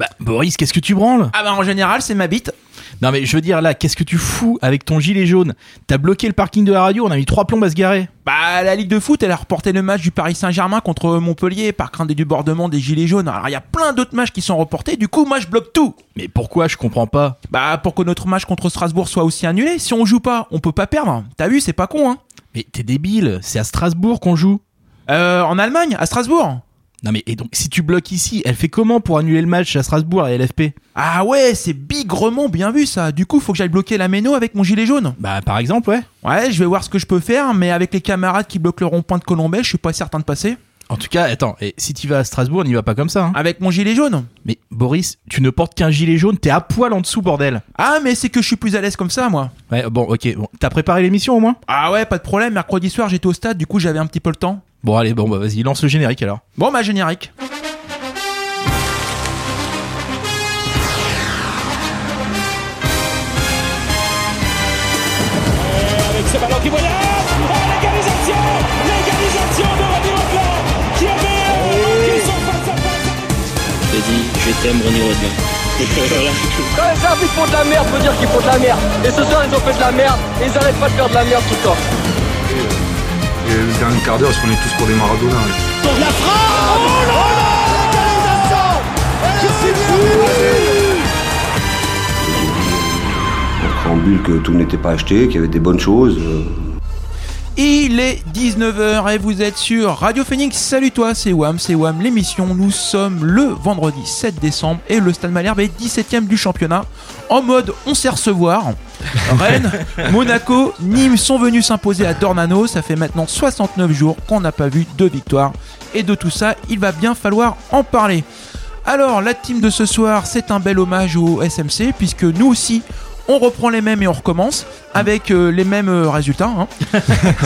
Bah, Boris, qu'est-ce que tu branles? Ah bah en général, c'est ma bite. Non, mais je veux dire, là, qu'est-ce que tu fous avec ton gilet jaune? T'as bloqué le parking de la radio, on a mis trois plombs à se garer. Bah la Ligue de foot, elle a reporté le match du Paris Saint-Germain contre Montpellier par crainte des débordements des gilets jaunes. Alors il y a plein d'autres matchs qui sont reportés, du coup moi je bloque tout. Mais pourquoi? Je comprends pas. Bah pour que notre match contre Strasbourg soit aussi annulé, si on joue pas, on peut pas perdre. T'as vu, c'est pas con hein. Mais t'es débile, c'est à Strasbourg qu'on joue. Euh, en Allemagne, à Strasbourg. Non, mais et donc, si tu bloques ici, elle fait comment pour annuler le match à Strasbourg et LFP Ah ouais, c'est bigrement bien vu ça. Du coup, faut que j'aille bloquer la méno avec mon gilet jaune. Bah, par exemple, ouais. Ouais, je vais voir ce que je peux faire, mais avec les camarades qui bloquent le rond-point de Colombay, je suis pas certain de passer. En tout cas, attends, et si tu vas à Strasbourg, n'y va pas comme ça. Hein. Avec mon gilet jaune. Mais Boris, tu ne portes qu'un gilet jaune, t'es à poil en dessous, bordel. Ah, mais c'est que je suis plus à l'aise comme ça, moi. Ouais, bon, ok. Bon. T'as préparé l'émission au moins? Ah ouais, pas de problème. Mercredi soir, j'étais au stade, du coup, j'avais un petit peu le temps. Bon, allez, bon, bah vas-y, lance le générique alors. Bon, bah, générique. avec ce ballon qui voyage oh, l'égalisation l'égalisation de René Leclerc qui avait marqué son face à face J'ai dit, je t'aime René voilà. Quand les arbitres font de la merde, faut dire qu'ils font de la merde. Et ce soir, ils ont fait de la merde. Et ils arrêtent pas de faire de la merde tout le temps. Et le dernier quart d'heure, on est tous pour des Maradona. Donc la frappe oh là là On préambule que tout n'était pas acheté, qu'il y avait des bonnes choses. Il est 19h et vous êtes sur Radio Phoenix. Salut toi, c'est Wam, c'est Wam l'émission. Nous sommes le vendredi 7 décembre et le Stade Malherbe est 17ème du championnat. En mode on sait recevoir. Rennes, Monaco, Nîmes sont venus s'imposer à Dornano. Ça fait maintenant 69 jours qu'on n'a pas vu de victoire. Et de tout ça, il va bien falloir en parler. Alors, la team de ce soir, c'est un bel hommage au SMC, puisque nous aussi, on reprend les mêmes et on recommence, avec euh, les mêmes euh, résultats. hein.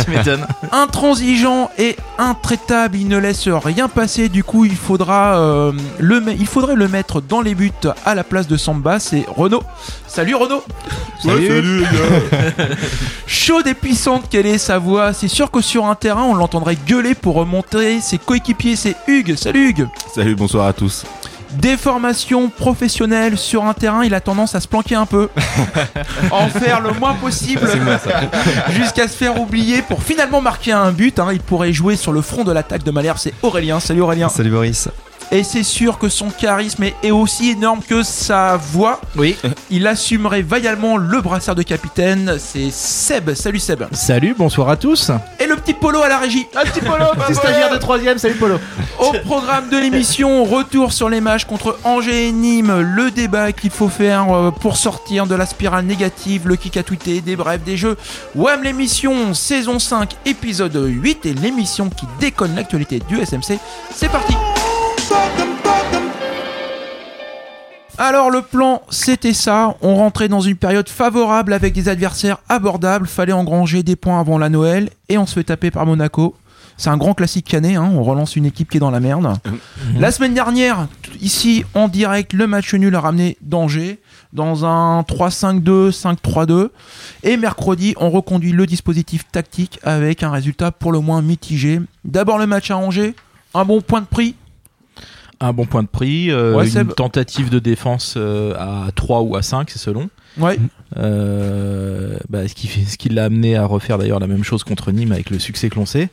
tu m'étonnes. intransigeant et intraitable, il ne laisse rien passer. Du coup, il faudra euh, le, il faudrait le mettre dans les buts à la place de Samba. C'est Renault. Salut Renault. Salut. Chaude et puissante quelle est sa voix? C'est sûr que sur un terrain, on l'entendrait gueuler pour remonter ses coéquipiers. C'est Hugues. Salut Hugues. Salut, bonsoir à tous. Déformation professionnelle sur un terrain, il a tendance à se planquer un peu. en faire le moins possible. Jusqu'à se faire oublier pour finalement marquer un but. hein. Il pourrait jouer sur le front de l'attaque de Malherbe. C'est Aurélien. Salut Aurélien. Salut Boris. Et c'est sûr que son charisme est, aussi énorme que sa voix. Oui. Il assumerait vaillamment le brassard de capitaine. C'est Seb. Salut Seb. Salut, bonsoir à tous. Et le petit Polo à la régie. Un petit Polo, Petit stagiaire de troisième, salut Polo. Au programme de l'émission, retour sur les matchs contre Angers et Nîmes, le débat qu'il faut faire euh, pour sortir de la spirale négative, le kick à tweeter, des brefs, des jeux. Wham l'émission, saison 5, épisode 8, et l'émission qui déconne l'actualité du SMC. C'est parti alors le plan c'était ça, on rentrait dans une période favorable avec des adversaires abordables, fallait engranger des points avant la Noël et on se fait taper par Monaco. C'est un grand classique canet, hein, on relance une équipe qui est dans la merde. La semaine dernière, ici en direct, le match nul a ramené d'Angers dans un 3-5-2, 5-3-2. Et mercredi, on reconduit le dispositif tactique avec un résultat pour le moins mitigé. D'abord le match à Angers, un bon point de prix. Un bon point de prix, euh, Ouais, une tentative de défense euh, à 3 ou à 5, c'est selon. Ouais. Euh, bah, ce qui fait, ce qui l'a amené à refaire d'ailleurs la même chose contre Nîmes avec le succès que l'on sait.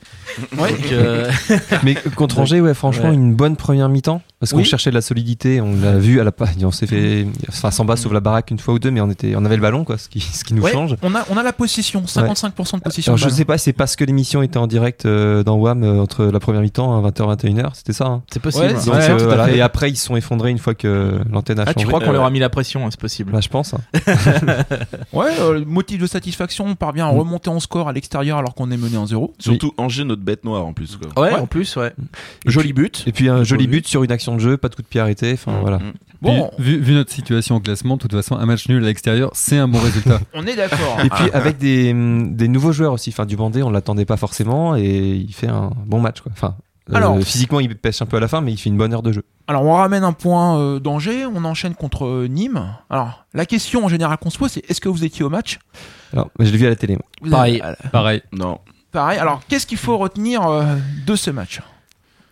Ouais. Donc, euh, Mais contre Angers, ouais, franchement, Ouais. une bonne première mi-temps. Parce qu'on Oui. cherchait de la solidité, on l'a vu à la on s'est fait, enfin, Samba sauve la baraque une fois ou deux, mais on était, on avait le ballon, quoi, ce qui, ce qui nous Ouais, change. on, a, on a la possession, 55% de possession. Alors, de je sais pas, c'est parce que l'émission était en direct euh, dans WAM euh, entre la première mi-temps à 20h, 21h, c'était ça. hein. c'est possible. Donc, euh, voilà. Et après, ils se sont effondrés une fois que l'antenne a Ah, tu changé. crois qu'on Euh, leur a mis la pression, hein, c'est possible. Bah, je pense. hein. Ouais, euh, motif de satisfaction, on parvient à Mm. remonter en score à l'extérieur alors qu'on est mené 1-0. Surtout Angers, notre bête noire en plus. Quoi. Ouais, Ouais. en plus, ouais. Joli but. Et puis un joli Oui. but sur une action de jeu, pas de coup de pied arrêté. Enfin voilà. Mm. Bon, Puis, vu, vu notre situation au classement, de toute façon, un match nul à l'extérieur, c'est un bon résultat. on est d'accord. Et puis avec des, des nouveaux joueurs aussi. Enfin, du Bandé, on l'attendait pas forcément et il fait un bon match. Quoi. Enfin, euh, Alors- physiquement, il pêche un peu à la fin, mais il fait une bonne heure de jeu. Alors on ramène un point euh, d'Angers, on enchaîne contre euh, Nîmes. Alors la question en général qu'on se pose c'est est-ce que vous étiez au match? Alors, je l'ai vu à la télé. Vous Pareil. avez- Pareil. Non. Pareil. Alors qu'est-ce qu'il faut retenir euh, de ce match?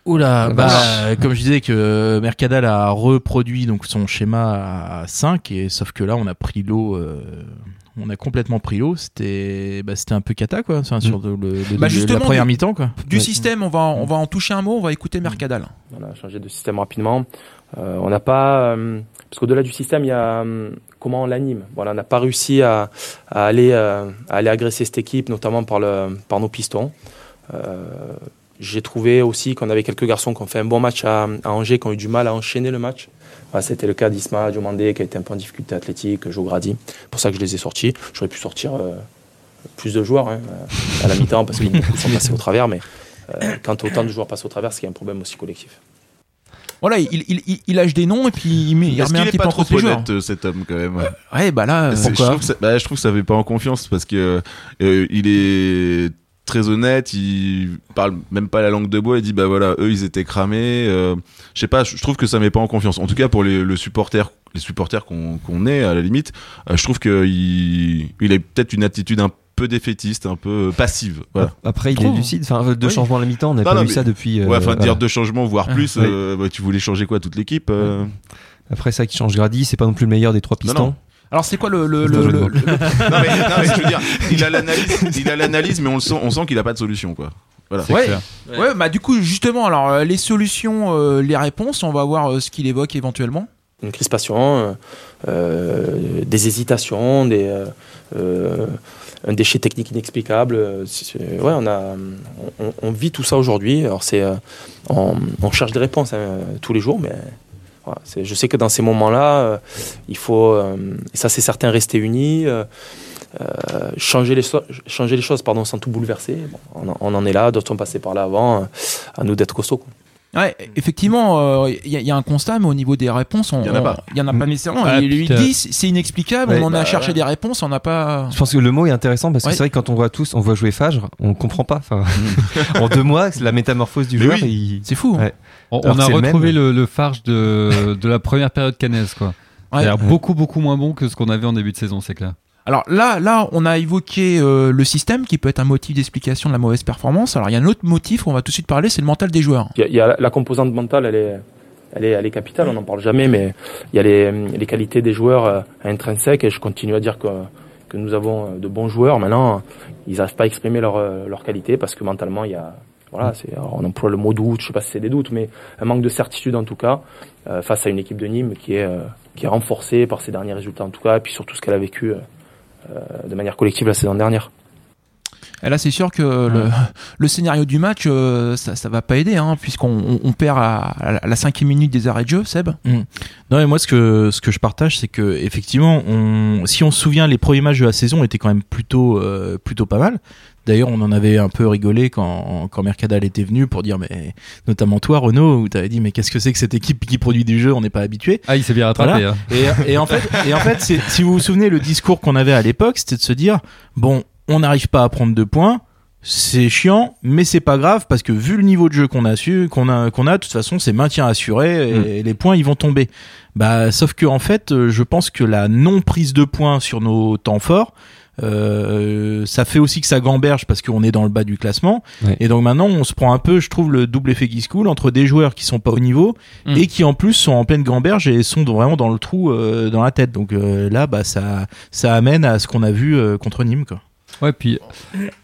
Oula, La bah, vache. comme je disais que Mercadal a reproduit donc son schéma à 5 et sauf que là on a pris l'eau euh, on a complètement pris l'eau, c'était bah, c'était un peu cata quoi, enfin, sur le, le- Bah, le- la première du- mi-temps quoi. Du Ouais. système, on va, on va en toucher un mot, on va écouter Mercadal. On a changé de système rapidement. Euh, on n'a pas, euh, parce qu'au-delà du système, il y a euh, comment on l'anime. Voilà, on n'a pas réussi à, à aller, euh, à aller agresser cette équipe, notamment par, le, par nos pistons. Euh, J'ai trouvé aussi qu'on avait quelques garçons qui ont fait un bon match à, à Angers, qui ont eu du mal à enchaîner le match. Voilà, C'était le cas d'Isma Diomandé, qui a été un peu en difficulté athlétique, Joe Grady. C'est pour ça que je les ai sortis. J'aurais pu sortir euh, plus de joueurs hein, à la mi-temps, parce que beaucoup sont passés au travers, mais euh, quand autant de joueurs passent au travers, c'est qu'il y a un problème aussi collectif. Voilà, il, il, il, il lâche des noms et puis il, met, il Est-ce remet un qu'il est petit peu pas en trop honnête euh, cet homme quand même? Ouais, bah là, C'est- je, trouve que ça, bah, je trouve que ça fait pas en confiance parce que euh, il est très honnête, il parle même pas la langue de bois, il dit bah voilà, eux ils étaient cramés, euh, je sais pas, je trouve que ça met pas en confiance. En tout cas pour les, le supporter, les supporters qu'on qu'on est à la limite, euh, je trouve que il, il a peut-être une attitude un peu défaitiste, un peu passive. Voilà. Après, il est lucide. Enfin, deux Oui. changements à la mi-temps, on n'a Non, pas non, vu mais- ça depuis. euh, ouais, enfin voilà. dire deux changements voire Ah, plus. euh, bah, tu voulais changer quoi toute l'équipe euh Après, ça qui change Grady, c'est pas non plus le meilleur des trois pistons. non. Alors c'est quoi le... le, non, mais, non, mais je veux dire, il a l'analyse, il a l'analyse, mais on le sent, on sent qu'il a pas de solution quoi. Voilà. Ouais, ouais, bah du coup justement, alors euh, les solutions, euh, les réponses, on va voir euh, ce qu'il évoque éventuellement. une crispation, euh, euh, des hésitations, des, euh, euh, un déchet technique inexplicable. euh, ouais, on, a, on, on vit tout ça aujourd'hui. Alors c'est, euh, on, on cherche des réponses hein, tous les jours, mais voilà, je sais que dans ces moments-là, euh, il faut, euh, et ça c'est certain, rester unis. euh, changer les, so- changer les choses pardon, sans tout bouleverser. Bon, on, en- on en est là, d'autres sont passés par là avant. euh, à nous d'être costauds. quoi. Ouais, effectivement, euh, il y, a- il y a un constat, mais au niveau des réponses, on, Il y en a pas. il y en a pas nécessairement. Ah, il lui dit c'est inexplicable, Ouais, on en a bah, cherché ouais. des réponses, on n'a pas. Je pense que le mot est intéressant parce que Ouais. c'est vrai que quand on voit tous, on voit jouer Fagre, on comprend pas. Enfin, en deux mois, la métamorphose du Mais joueur, oui. il- c'est fou. Ouais. On, a retrouvé même. le, le farge de, de la première période cannaise, quoi. Ouais. C'est-à-dire beaucoup, beaucoup moins bon que ce qu'on avait en début de saison, c'est clair. Alors là, là, on a évoqué euh, le système qui peut être un motif d'explication de la mauvaise performance. Alors il y a un autre motif, on va tout de suite parler, c'est le mental des joueurs. Il y a, il y a la, la composante mentale, elle est, elle est, elle est capitale, on n'en parle jamais, mais il y a les, les qualités des joueurs euh, intrinsèques et je continue à dire que, que nous avons euh, de bons joueurs. Maintenant, ils n'arrivent pas à exprimer leurs euh, leurs qualités parce que mentalement, il y a, voilà, c'est, alors, on emploie le mot doute, je sais pas si c'est des doutes, mais un manque de certitude en tout cas euh, face à une équipe de Nîmes qui est, euh, qui est renforcée par ses derniers résultats en tout cas, et puis surtout ce qu'elle a vécu euh, de manière collective la saison dernière. Et là, c'est sûr que le, le scénario du match, euh, ça, ça va pas aider, hein, puisqu'on on, on perd à, à la cinquième minute des arrêts de jeu, Seb? Mm. Non mais moi ce que ce que je partage c'est que effectivement on si on se souvient les premiers matchs de la saison étaient quand même plutôt euh, plutôt pas mal. D'ailleurs on en avait un peu rigolé quand quand Mercadal était venu pour dire mais notamment toi Renaud où t'avais dit mais qu'est-ce que c'est que cette équipe qui produit du jeu? On n'est pas habitué. Ah, il s'est bien rattrapé. hein. Et, et en fait et en fait c'est- si vous vous souvenez le discours qu'on avait à l'époque c'était de se dire bon on n'arrive pas à prendre deux points c'est chiant, mais c'est pas grave parce que vu le niveau de jeu qu'on a su, qu'on a, qu'on a, de toute façon, c'est maintien assuré et les points ils vont tomber. Bah, sauf que en fait, euh, je pense que la non prise de points sur nos temps forts, euh, ça fait aussi que ça gamberge parce qu'on est dans le bas du classement. Ouais. Et donc maintenant, on se prend un peu, je trouve, le double effet qui se coule entre des joueurs qui sont pas au niveau Mm. et qui en plus sont en pleine gamberge et sont vraiment dans le trou euh, dans la tête. Donc euh, là, bah ça, ça amène à ce qu'on a vu euh, contre Nîmes, quoi. Ouais, puis.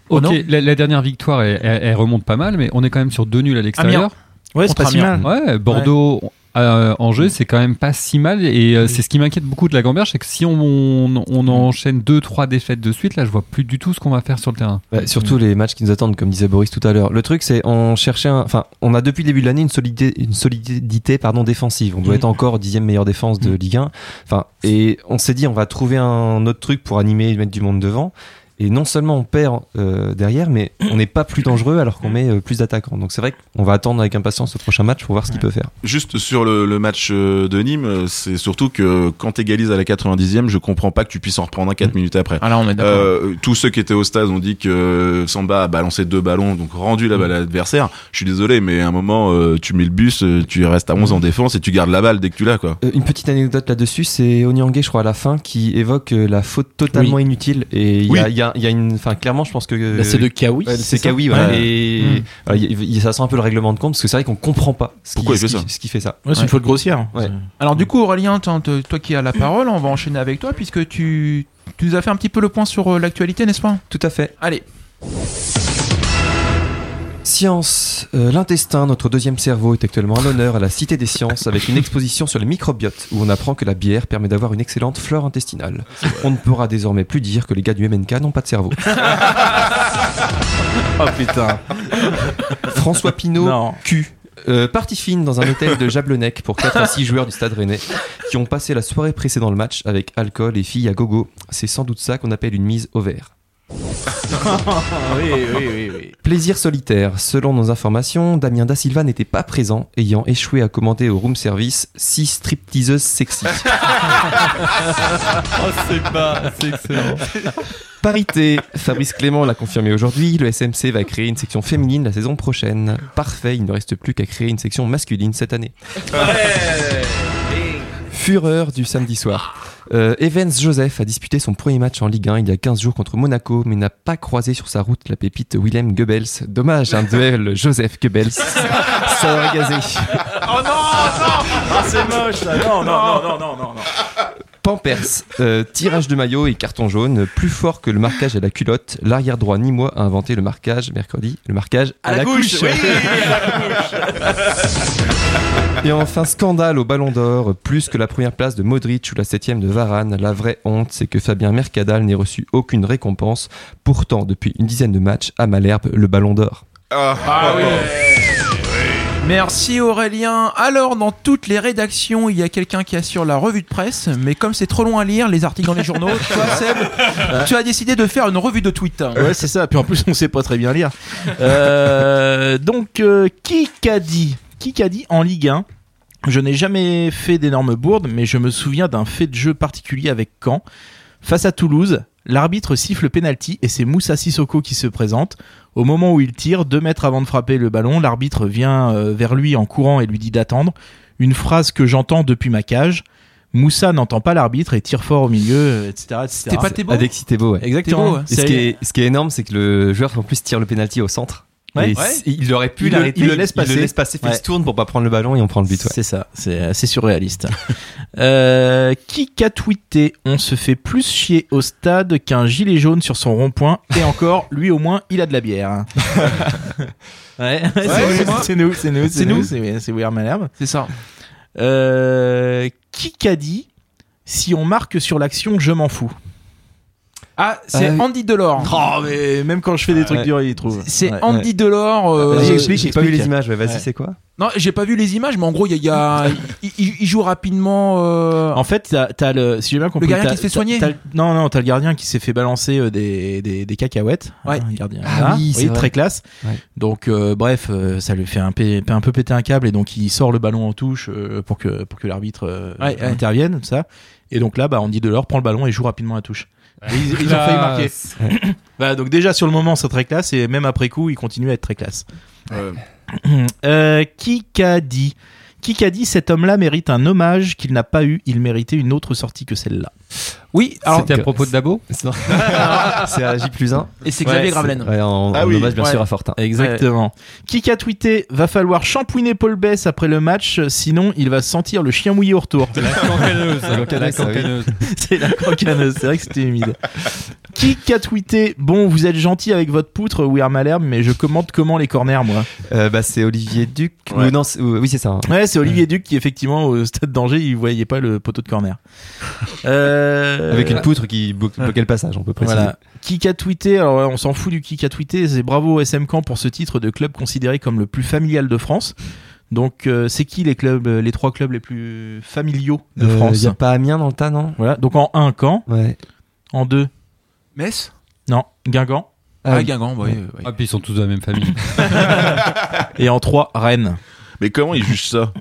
Oh Ok, la, la dernière victoire, elle, elle- elle remonte pas mal, mais on est quand même sur deux nuls à l'extérieur. Ouais, c'est pas si mal. Ouais, Bordeaux, euh, Angers, c'est quand même pas si mal. Et euh, c'est ce qui m'inquiète beaucoup de la Gamberge, c'est que si on, on, on enchaîne deux, trois défaites de suite, là, je vois plus du tout ce qu'on va faire sur le terrain. Bah, surtout les matchs qui nous attendent, comme disait Boris tout à l'heure. Le truc, c'est on cherchait, enfin, on a depuis le début de l'année une solidité, une solidité, pardon, défensive. On doit Mhm. être encore dixième meilleure défense de Ligue 1. Enfin, et on s'est dit, on va trouver un autre truc pour animer et mettre du monde devant. Et non seulement on perd euh, derrière, mais on n'est pas plus dangereux alors qu'on met euh, plus d'attaquants. Donc c'est vrai qu'on va attendre avec impatience le prochain match pour voir ce qu'il peut faire. Juste sur le, le match euh, de Nîmes, c'est surtout que quand t'égalises à la 90e, je comprends pas que tu puisses en reprendre un 4 minutes après. Ah là, on est d'accord. Euh, tous ceux qui étaient au stade ont dit que Samba a balancé deux ballons, donc rendu la balle à l'adversaire. Je suis désolé, mais à un moment, euh, tu mets le bus, tu restes à 11 en défense et tu gardes la balle dès que tu l'as, quoi. Euh, une petite anecdote là-dessus, c'est Onyangé, je crois, à la fin, qui évoque la faute totalement inutile. Et il y, a- Oui. il y a a, il y a une, enfin clairement, je pense que Bah, c'est de Kawi. Ouais, c'est Kawi, ouais. Ouais. Et Mm. voilà, il- il- ça sent un peu le règlement de compte parce que c'est vrai qu'on comprend pas ce qui, Pourquoi ce fait qui- ça ce qui fait ça. Ouais, c'est une faute grossière. Ouais. Alors du coup Aurélien, toi, qui as la parole, on va enchaîner avec toi puisque tu, tu nous as fait un petit peu le point sur euh, l'actualité, n'est-ce pas? Tout à fait. Allez. Science, euh, l'intestin, notre deuxième cerveau, est actuellement à l'honneur à la Cité des Sciences avec une exposition sur le microbiote où on apprend que la bière permet d'avoir une excellente flore intestinale. On ne pourra désormais plus dire que les gars du MNK n'ont pas de cerveau. Oh putain. François Pinault, Non. Q. Euh, partie fine dans un hôtel de Jablonec pour 4 à 6 joueurs du Stade Rennais qui ont passé la soirée précédant le match avec alcool et filles à gogo. C'est sans doute ça qu'on appelle une mise au vert. oui, oui, oui, oui. Plaisir solitaire. Selon nos informations, Damien Da Silva n'était pas présent, ayant échoué à commander au room service 6 stripteaseuses sexy. Oh, c'est pas, c'est excellent. Parité. Fabrice Clément l'a confirmé aujourd'hui, le SMC va créer une section féminine la saison prochaine. Parfait, il ne reste plus qu'à créer une section masculine cette année. Fureur du samedi soir. Euh, Evans Joseph a disputé son premier match en Ligue 1 il y a 15 jours contre Monaco, mais n'a pas croisé sur sa route la pépite Willem Goebbels. Dommage, un duel Joseph Goebbels. Ça aurait gazé. Oh non, non Ah, c'est moche ça. Non, non, non, non, non, non. non. Pampers, euh, tirage de maillot et carton jaune, plus fort que le marquage à la culotte. L'arrière droit Nîmois a inventé le marquage mercredi, le marquage à, la, couche. oui, Et enfin, scandale au Ballon d'Or, plus que la première place de Modric ou la septième de Varane. La vraie honte, c'est que Fabien Mercadal n'ait reçu aucune récompense. Pourtant, depuis une dizaine de matchs, à Malherbe, le Ballon d'Or. Ah oui. Merci Aurélien. Alors, dans toutes les rédactions, il y a quelqu'un qui assure la revue de presse, mais comme c'est trop long à lire, les articles dans les journaux, toi, Seb, tu as décidé de faire une revue de tweet. Ouais, c'est ça. Puis en plus, on sait pas très bien lire. Euh, donc, euh, qui qu'a dit Qui qu'a dit en Ligue 1 Je n'ai jamais fait d'énormes bourdes, mais je me souviens d'un fait de jeu particulier avec Caen. Face à Toulouse, l'arbitre siffle le penalty et c'est Moussa Sissoko qui se présente. Au moment où il tire, deux mètres avant de frapper le ballon, l'arbitre vient euh, vers lui en courant et lui dit d'attendre. Une phrase que j'entends depuis ma cage. Moussa n'entend pas l'arbitre et tire fort au milieu, euh, etc. etc. C'était pas Thébault Avec Thébault, ouais. Exactement. Ouais. Et ce, qui est, ce qui est énorme, c'est que le joueur en plus tire le penalty au centre. Ouais. Et Ouais. c- il aurait pu Il le- l'arrêter. il le laisse passer. Il le laisse passer, fait Ouais. il se tourne pour pas prendre le ballon et on prend le but. ouais. C'est ça, c'est assez surréaliste. euh, qui qu'a tweeté On se fait plus chier au stade qu'un gilet jaune sur son rond-point, et encore, lui au moins, il a de la bière. ouais, c'est nous, c'est nous, c'est nous, C'est Weird Malherbe. C'est ça. Euh, qui qu'a dit Si on marque sur l'action, je m'en fous Ah, c'est Ah oui. Andy Delors. Oh, mais même quand je fais des trucs Ouais. durs, il trouve. C'est Ouais. Andy Delors. euh, Vas-y, J'ai explique, j'ai pas vu les images, ouais, vas-y, Ouais. c'est quoi Non, j'ai pas vu les images, mais en gros, il y a, il y a- il, joue rapidement. euh, En fait, t'as, t'as le, si j'ai bien compris, Le gardien qui se fait soigner. t'as non, non, t'as le gardien qui s'est fait balancer euh, des, des, des cacahuètes. Ouais. Hein, gardien. Ah Voilà. oui, c'est très classe. Ouais. Donc, euh, bref, euh, ça lui fait un, peu- un peu péter un câble et donc il sort le ballon en touche euh, pour que pour que l'arbitre euh, Ouais, ouais. intervienne, tout ça. Et donc là, bah, Andy Delors prend le ballon et joue rapidement à touche. Ils, ils ont failli marquer. Bah, donc déjà sur le moment, c'est très classe et même après coup, il continue à être très classe. Ouais. Euh, qui qu'a dit? Qui qu'a dit cet homme-là mérite un hommage qu'il n'a pas eu Il méritait une autre sortie que celle-là? Oui, alors. C'était à propos de Dabo. C'est à J plus 1. Et c'est Xavier Ouais, Gravelaine. Ouais, en, Ah en oui. hommage bien Ouais. sûr à Fortin. Exactement. Qui qu'a tweeté Va falloir shampouiner Paul Bess après le match, sinon il va sentir le chien mouillé au retour. La cancaneuse. La cancaneuse, cancaneuse. c'est la crocaneuse, c'est vrai que c'était humide. Qui qu'a tweeté Bon, vous êtes gentil avec votre poutre, Weir Malherbe, mais je commente comment les corners, moi. Euh, bah, c'est Olivier Duc. Ouais. Ou non, oui, c'est ça. hein. Ouais, c'est Olivier Duc qui, effectivement, au stade d'Angers, il voyait pas le poteau de corner. Euh, Avec une poutre qui blo- bloquait le passage, on peut préciser. Voilà. Qui a tweeté, alors on s'en fout du qui a tweeté, c'est bravo au SM Camp pour ce titre de club considéré comme le plus familial de France. Donc euh, c'est qui les clubs, euh, les trois clubs les plus familiaux de Euh, France y a pas Amiens dans le tas, non? Voilà. Donc en 1 Caen, Ouais. en 2 Metz? Non Guingamp Ah, oui. Guingamp, oui. oui. Ah, puis ils sont tous de la même famille. et en 3 Rennes. Mais comment ils jugent ça?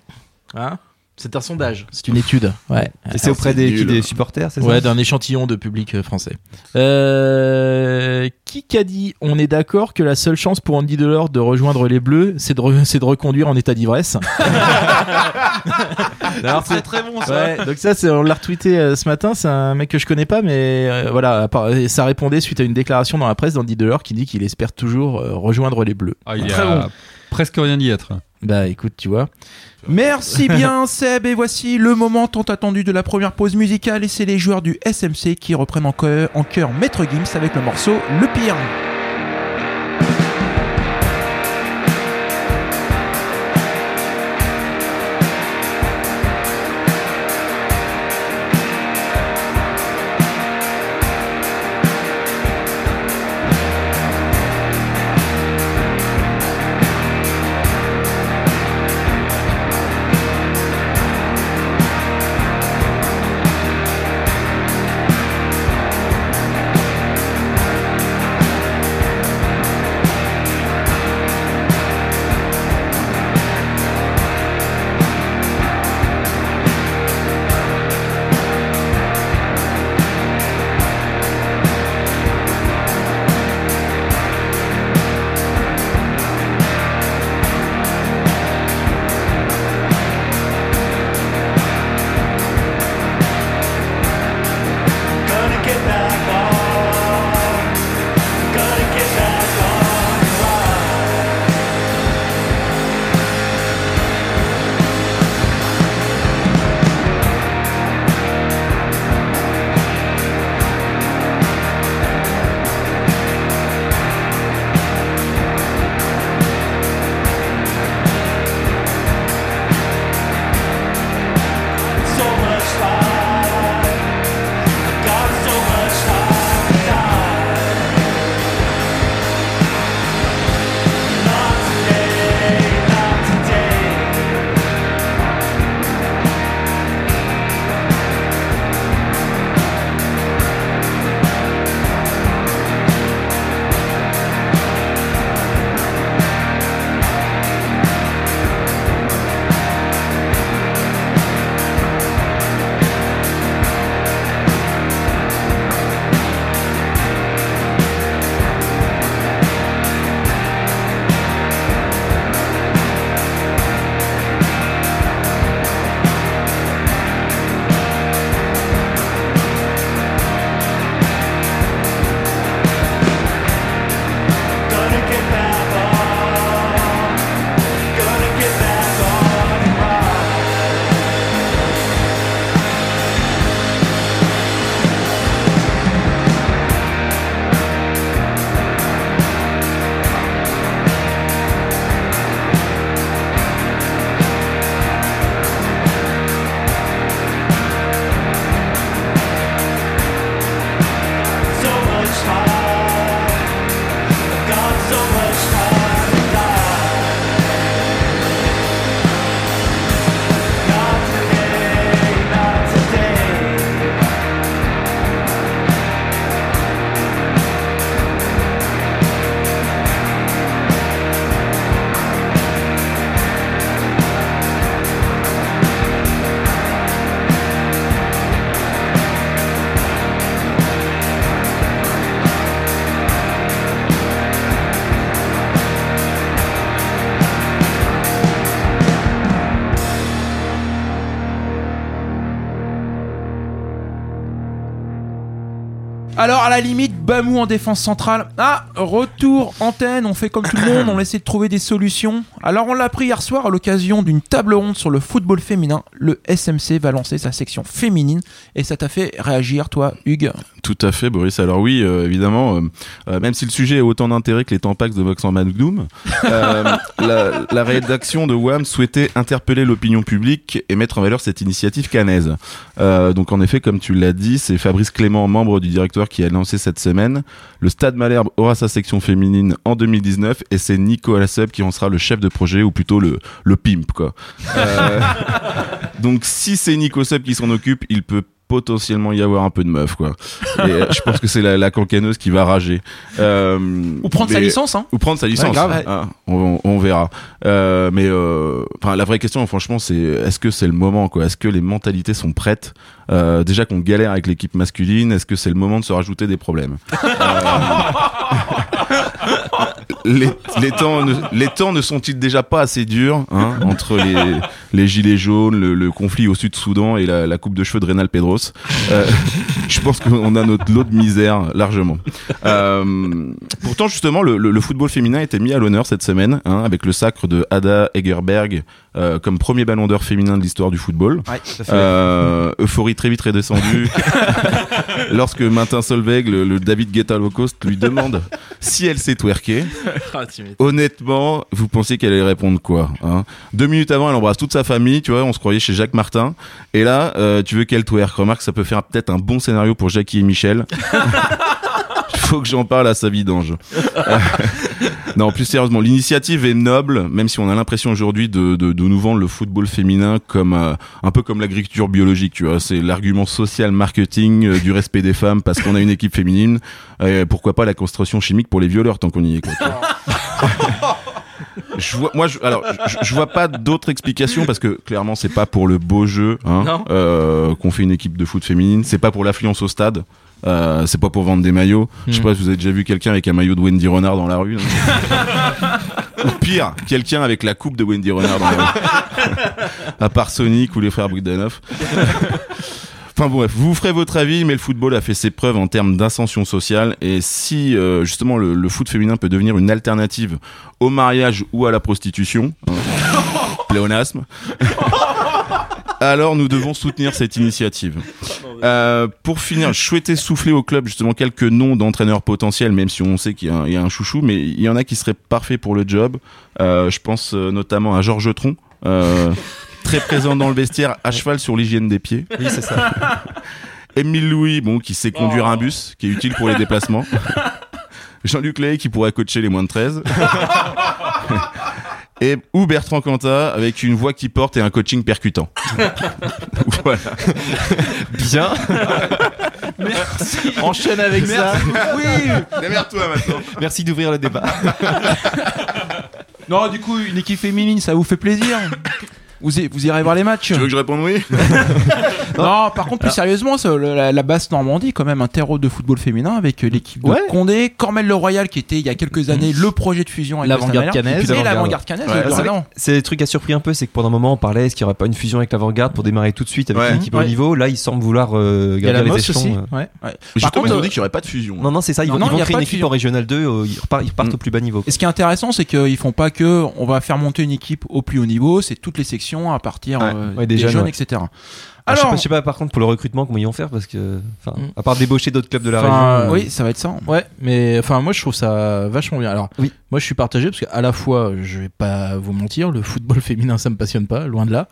Hein? C'est un sondage, c'est une étude. Ouais. Et c'est auprès des, nul. qui, des supporters, c'est ça Ouais, d'un échantillon de public euh, français. Euh, qui a dit On est d'accord que la seule chance pour Andy Delors de rejoindre les Bleus, c'est de, re- c'est de reconduire en état d'ivresse? Alors c'est très bon ça. Ouais, donc ça, c'est, on l'a retweeté euh, ce matin. C'est un mec que je connais pas, mais euh, voilà, ça répondait suite à une déclaration dans la presse d'Andy Delors qui dit qu'il espère toujours euh, rejoindre les Bleus. Ah, il y Très bon. presque rien d'y être. Bah écoute, tu vois. Merci bien Seb et voici le moment tant attendu de la première pause musicale et c'est les joueurs du SMC qui reprennent en chœur, en chœur Maître Gims avec le morceau Le Pire. Alors à la limite, Bamou en défense centrale. Ah, retour antenne, on fait comme tout le monde, on essaie de trouver des solutions. Alors on l'a pris hier soir à l'occasion d'une table ronde sur le football féminin. Le SMC va lancer sa section féminine et ça t'a fait réagir toi, Hugues Tout à fait, Boris. Alors oui, euh, évidemment, euh, euh, même si le sujet a autant d'intérêt que les tampax de Vox en Magnum, euh, la, la rédaction de WAM souhaitait interpeller l'opinion publique et mettre en valeur cette initiative canaise. Donc en effet, comme tu l'as dit, c'est Fabrice Clément, membre du qui a lancé cette semaine. Le Stade Malherbe aura sa section féminine en 2019 et c'est Nico Alasseb qui en sera le chef de projet ou plutôt le, le pimp, quoi. Euh, donc si c'est Nico Seb qui s'en occupe, il peut potentiellement y avoir un peu de meuf quoi. Et euh, je pense que c'est la, la cancaneuse qui va rager. Euh, Ou prendre sa licence, hein. ou prendre sa licence. Grave. Ah, on, on verra. Euh, mais euh, enfin la vraie question franchement c'est est-ce que c'est le moment quoi? Est-ce que les mentalités sont prêtes? Euh, déjà qu'on galère avec l'équipe masculine est-ce que c'est le moment de se rajouter des problèmes? Euh, les, les temps ne, les temps ne sont-ils déjà pas assez durs hein, entre les, les gilets jaunes, le, le conflit au Sud-Soudan et la, la coupe de cheveux de Rénal Pedros? Euh, Je pense qu'on a notre lot de misère largement. Euh, pourtant, justement, le, le- le football féminin était mis à l'honneur cette semaine hein, avec le sacre de Ada Egerberg euh, comme premier ballon d'or féminin de l'histoire du football. Ouais. Euh, euphorie très vite redescendue lorsque Martin Solveig, le, David Guetta low cost, lui demande si elle sait twerker. Ah. Honnêtement, vous pensez qu'elle allait répondre quoi hein? Deux minutes avant, elle embrasse toute sa famille, tu vois, on se croyait chez Jacques Martin. Et là, euh, tu veux qu'elle twerk. Remarque, ça peut faire peut-être un bon scénario pour Jackie et Michel. Il faut que j'en parle à sa vidange. Euh, non, plus sérieusement, l'initiative est noble, même si on a l'impression aujourd'hui de, de, de nous vendre le football féminin comme euh, un peu comme l'agriculture biologique, tu vois. C'est l'argument social marketing euh, du respect des femmes parce qu'on a une équipe féminine. Pourquoi pas la castration chimique pour les violeurs tant qu'on y est, quoi. Je vois, moi, je, alors, je, je vois pas d'autre explication parce que clairement, c'est pas pour le beau jeu hein, euh, qu'on fait une équipe de foot féminine. C'est pas pour l'affluence au stade. Euh, c'est pas pour vendre des maillots. Je sais Hmm. pas si vous avez déjà vu quelqu'un avec un maillot de Wendy Renard dans la rue. ou pire, quelqu'un avec la coupe de Wendy Renard dans la rue. à part Sonic ou les frères Bogdanov. Enfin bref, vous ferez votre avis, mais le football a fait ses preuves en termes d'ascension sociale. Et si euh, justement le, le foot féminin peut devenir une alternative au mariage ou à la prostitution, hein, pléonasme, alors nous devons soutenir cette initiative. Euh, pour finir, je souhaitais souffler au club justement quelques noms d'entraîneurs potentiels, même si on sait qu'il y, a un- il y a un chouchou, mais il y en a qui seraient parfaits pour le job. Euh, je pense euh, notamment à Georges Tron. euh, très présent dans le vestiaire, à cheval sur l'hygiène des pieds. Oui, c'est ça. Émile Louis, bon, qui sait conduire un bus, qui est utile pour les déplacements. Jean-Luc Lay, qui pourrait coacher les moins de 13. Et ou Bertrand Cantat, avec une voix qui porte et un coaching percutant. voilà. Bien. Enchaîne avec ça. Oui. Démerde-toi maintenant. Merci d'ouvrir le débat. Non, du coup, une équipe féminine, ça vous fait plaisir? Vous, y- vous irez voir les matchs Tu veux que je réponde oui Non, par contre, plus sérieusement, ça, le- la, la basse Normandie, quand même un terreau de football féminin avec euh, l'équipe de Ouais. Condé, Cormel-le-Royal qui était il y a quelques années le projet de fusion avec le L'avant-garde et puis l'avant-garde cannaise. Ouais, le c'est Dornan. C'est le truc qui a surpris un peu, c'est que pendant un moment on parlait est-ce qu'il n'y aurait pas une fusion avec l'avant-garde pour démarrer tout de suite avec Ouais. une équipe au Ouais. niveau. Là, ils semblent vouloir euh, garder les échelons. aussi. euh. Justement, contre, ils ont euh, dit qu'il n'y aurait pas de fusion. Non, non, c'est ça. Ils vont, créer une équipe en Régional 2. euh, ils repartent, ils repartent Mm. au plus bas niveau. Et ce qui est intéressant, c'est qu'ils font pas que on va faire monter une équipe au plus haut niveau, c'est toutes les sections à partir Ouais. euh, Ouais, des, des jeunes, jeunes, ouais. Etc. Ah, je, sais Alors, pas, je sais pas par contre pour le recrutement comment ils vont faire parce que enfin Mm. à part débaucher d'autres clubs de la région. euh, oui, ça va être ça. Ouais, mais enfin moi je trouve ça vachement bien. Alors, Oui. moi je suis partagé parce qu'à la fois, je vais pas vous mentir, le football féminin ça me passionne pas, loin de là.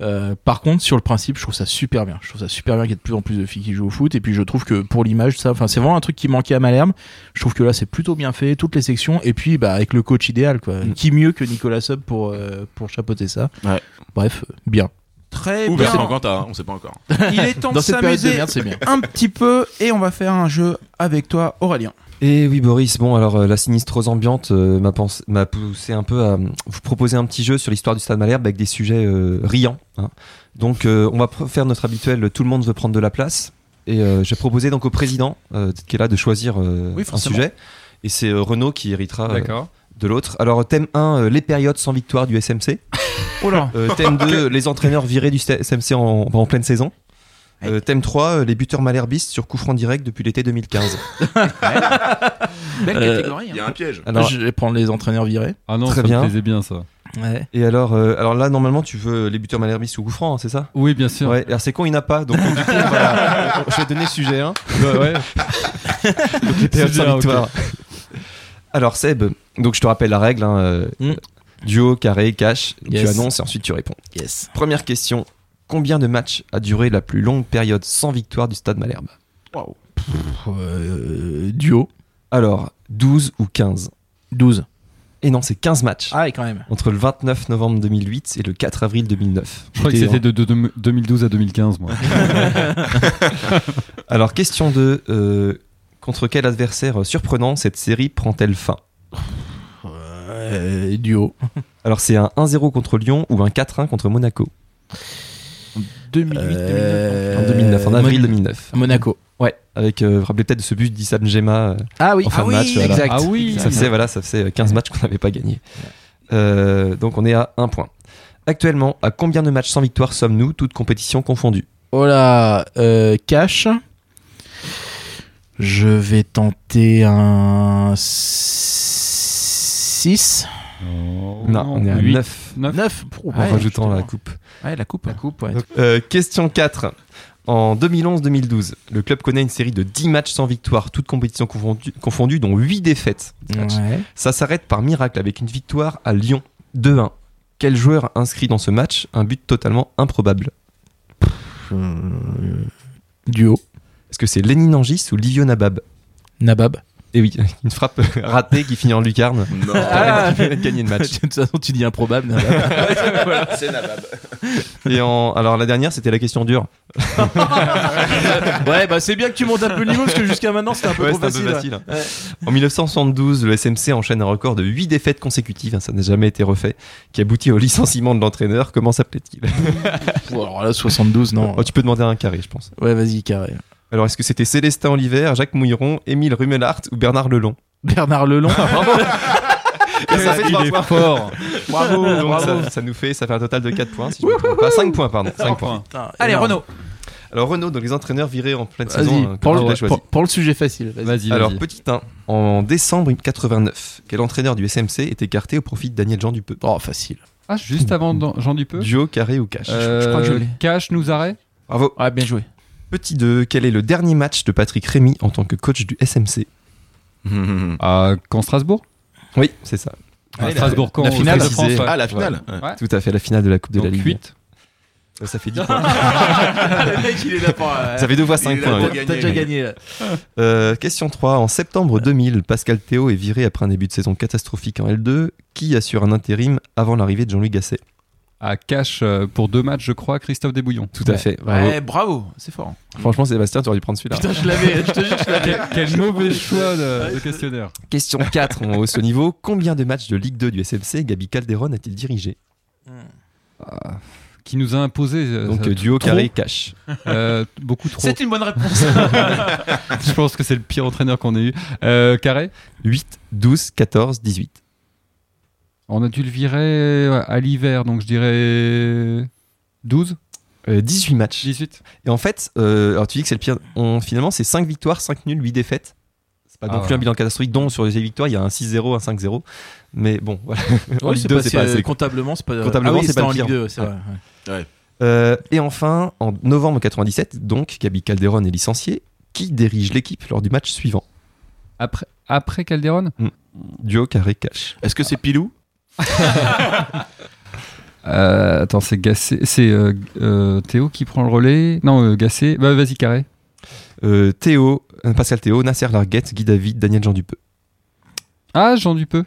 Euh, par contre, sur le principe, je trouve ça super bien. Je trouve ça super bien qu'il y ait de plus en plus de filles qui jouent au foot. Et puis je trouve que pour l'image, ça, enfin c'est vraiment un truc qui manquait à Malherbe. Je trouve que là c'est plutôt bien fait, toutes les sections. Et puis bah avec le coach idéal quoi. Mm. Qui mieux que Nicolas Sub pour euh, pour chapeauter ça? Ouais. Bref, bien. Très Ou bien. Bertrand Cantat, hein, on sait pas encore. Il est temps de Dans cette période de s'amuser merde, c'est bien. un petit peu et on va faire un jeu avec toi, Aurélien. Et oui Boris, bon alors euh, la sinistrose ambiante euh, m'a poussé un peu à vous proposer un petit jeu sur l'histoire du Stade Malherbe avec des sujets euh, riants. hein. Donc euh, on va pr- faire notre habituel tout le monde veut prendre de la place et euh, j'ai proposé donc au président euh, qui est là de choisir euh, Oui, un forcément. sujet et c'est euh, Renaud qui héritera euh, D'accord. de l'autre. Alors thème 1 euh, les périodes sans victoire du SMC. Oh là. Euh, thème 2 les entraîneurs virés du SMC en, en pleine saison. Euh, thème 3 euh, les buteurs malherbistes sur coup franc direct depuis l'été 2015. Belle Euh, catégorie. Il y hein. a un piège. Alors, je vais prendre les entraîneurs virés. Ah non, Très ça bien. me plaisait bien ça. Ouais. Et alors, euh, alors là, normalement, tu veux les buteurs malherbistes ou coup franc, hein, c'est ça? Oui, bien sûr. Ouais, alors c'est con, il n'y en a pas. Donc, du coup, je vais donner le sujet. Hein. Ouais, ouais. Donc, les périodes bien, victoire. Alors, Seb, donc je te rappelle la règle hein, euh, Mm. Duo, carré, cash. Tu annonces et ensuite tu réponds. Yes. Première question combien de matchs a duré la plus longue période sans victoire du stade Malherbe? Euh, duo. Alors, 12 ou 15 12. Et non, c'est 15 matchs. Ah, et quand même. Entre le 29 novembre 2008 et le 4 avril 2009. Je crois que c'était de, de- de 2012 à 2015, moi. Alors, question 2. euh, contre quel adversaire surprenant cette série prend-elle fin? Euh, duo. Alors, c'est un 1-0 contre Lyon ou un 4-1 contre Monaco 2008, 2009. Euh, En 2009, en avril 2009. Monaco. Ouais, avec, euh, vous vous rappelez peut-être de ce but d'Issam Gema euh, Ah oui, en fin ah de oui, match. voilà. exact. Ah oui. Ça faisait, voilà, ça faisait 15 matchs qu'on n'avait pas gagné. Euh, donc on est à un point. Actuellement, à combien de matchs sans victoire sommes-nous, toutes compétitions confondues Oh là, euh, cash. Je vais tenter un 6. Non, on est à Huit. 9. 9. 9 En rajoutant la coupe. Ouais, la coupe. La coupe, ouais. Donc, euh, question 4. En 2011-2012, le club connaît une série de 10 matchs sans victoire, toutes compétitions confondues, confondues, dont 8 défaites. Ouais. Ça s'arrête par miracle avec une victoire à Lyon 2-1. Quel joueur inscrit dans ce match un but totalement improbable? Euh, duo. Est-ce que c'est Lénine Angis ou Livio Nabab? Nabab. Et oui, une frappe ratée qui finit en lucarne. Non. Ah. De gagner le match. de toute façon, tu dis improbable. Nabab. C'est Nabab. Et en... alors la dernière, c'était la question dure. ouais, bah c'est bien que tu montes un peu le niveau parce que jusqu'à maintenant c'était un peu Ouais, trop c'était un peu facile. En 1972, le SMC enchaîne un record de 8 défaites consécutives, hein, ça n'a jamais été refait, qui aboutit au licenciement de l'entraîneur. Comment s'appelait-il? Alors là, 72, non. Oh, Tu peux demander un carré, je pense. Ouais, vas-y, carré. Alors, est-ce que c'était Célestin Oliver, Jacques Mouilleron, Émile Rumelart ou Bernard Lelon Bernard Lelon. Et ça fait Il est points. fort. bravo, Donc bravo. ça, ça nous fait, ça fait un total de 4 points, si je me trompe pas. 5 points, pardon. 5 points. Putain, Allez, énorme. Renaud. Alors, Renaud, donc les entraîneurs virés en pleine Vas-y, saison. hein, tu le, pour- pour le sujet facile. Vas-y. Alors, petit 1. En décembre 89, quel entraîneur du SMC est écarté au profit de Daniel Jean Dupeux Oh, facile. Ah, juste avant Jean Dupeux. Duo, carré ou cash Euh, crois que je l'ai. Cash nous arrête. Bravo. Ouais, bien joué. Petit 2. Quel est le dernier match de Patrick Rémy en tant que coach du SMC À quand Strasbourg? Oui, c'est ça. À Strasbourg quand la finale, de France. Ah, la finale. Ouais. Ouais. Tout à fait, la finale de la Coupe de la Ligue. 8. Euh, Ça fait 10 points. le mec, il est là pour. Ça fait deux fois 5 Il est là points. T'as déjà gagné. là. Euh, question 3. En septembre 2000, Pascal Théo est viré après un début de saison catastrophique en L2. Qui assure un intérim avant l'arrivée de Jean-Louis Gasset? À Cash euh, pour deux matchs, je crois, Christophe Desbouillons. Tout à fait. Bravo. Ouais, bravo. C'est fort. Franchement, Sébastien, tu aurais dû prendre celui-là. Putain, je l'avais. Je te jure, je l'avais. Quel, mauvais choix de, de questionnaire. Question 4. On hausse le niveau. Combien de matchs de Ligue 2 du SMC Gabi Calderon a-t-il dirigé Qui nous a imposé. euh, Donc ça- euh, duo, trop. carré, cash. Euh, beaucoup trop. C'est une bonne réponse. Je pense que c'est le pire entraîneur qu'on ait eu. Euh, carré 8, 12, 14, 18. On a dû le virer à l'hiver, donc je dirais 12, Euh, 18 matchs. 18. Et en fait, euh, alors tu dis que c'est le pire. On, finalement, c'est 5 victoires, 5 nuls, 8 défaites. C'est pas Ah non plus ouais. un bilan catastrophique, dont sur les victoires, il y a un 6-0, un 5-0. Mais bon, voilà. en Ouais, Ligue c'est 2, pas c'est pas euh, assez. comptablement, c'est pas. Comptablement, ah oui, c'est pas en le Ligue pire. 2, c'est vrai. ouais. Euh, et enfin, en novembre 97, donc, Gabi Calderon est licencié. Qui dirige l'équipe lors du match suivant? Après, après Calderon? Duo, carré, cash. Est-ce que c'est Pilou? Euh, Attends, c'est Gassé. C'est euh, euh, Théo qui prend le relais? Non, euh, Gassé. Bah, vas-y, carré. Euh, Théo, Pascal Théo, Nasser Larguette, Guy David, Daniel Jean Dupeux. Ah, Jean Dupeux.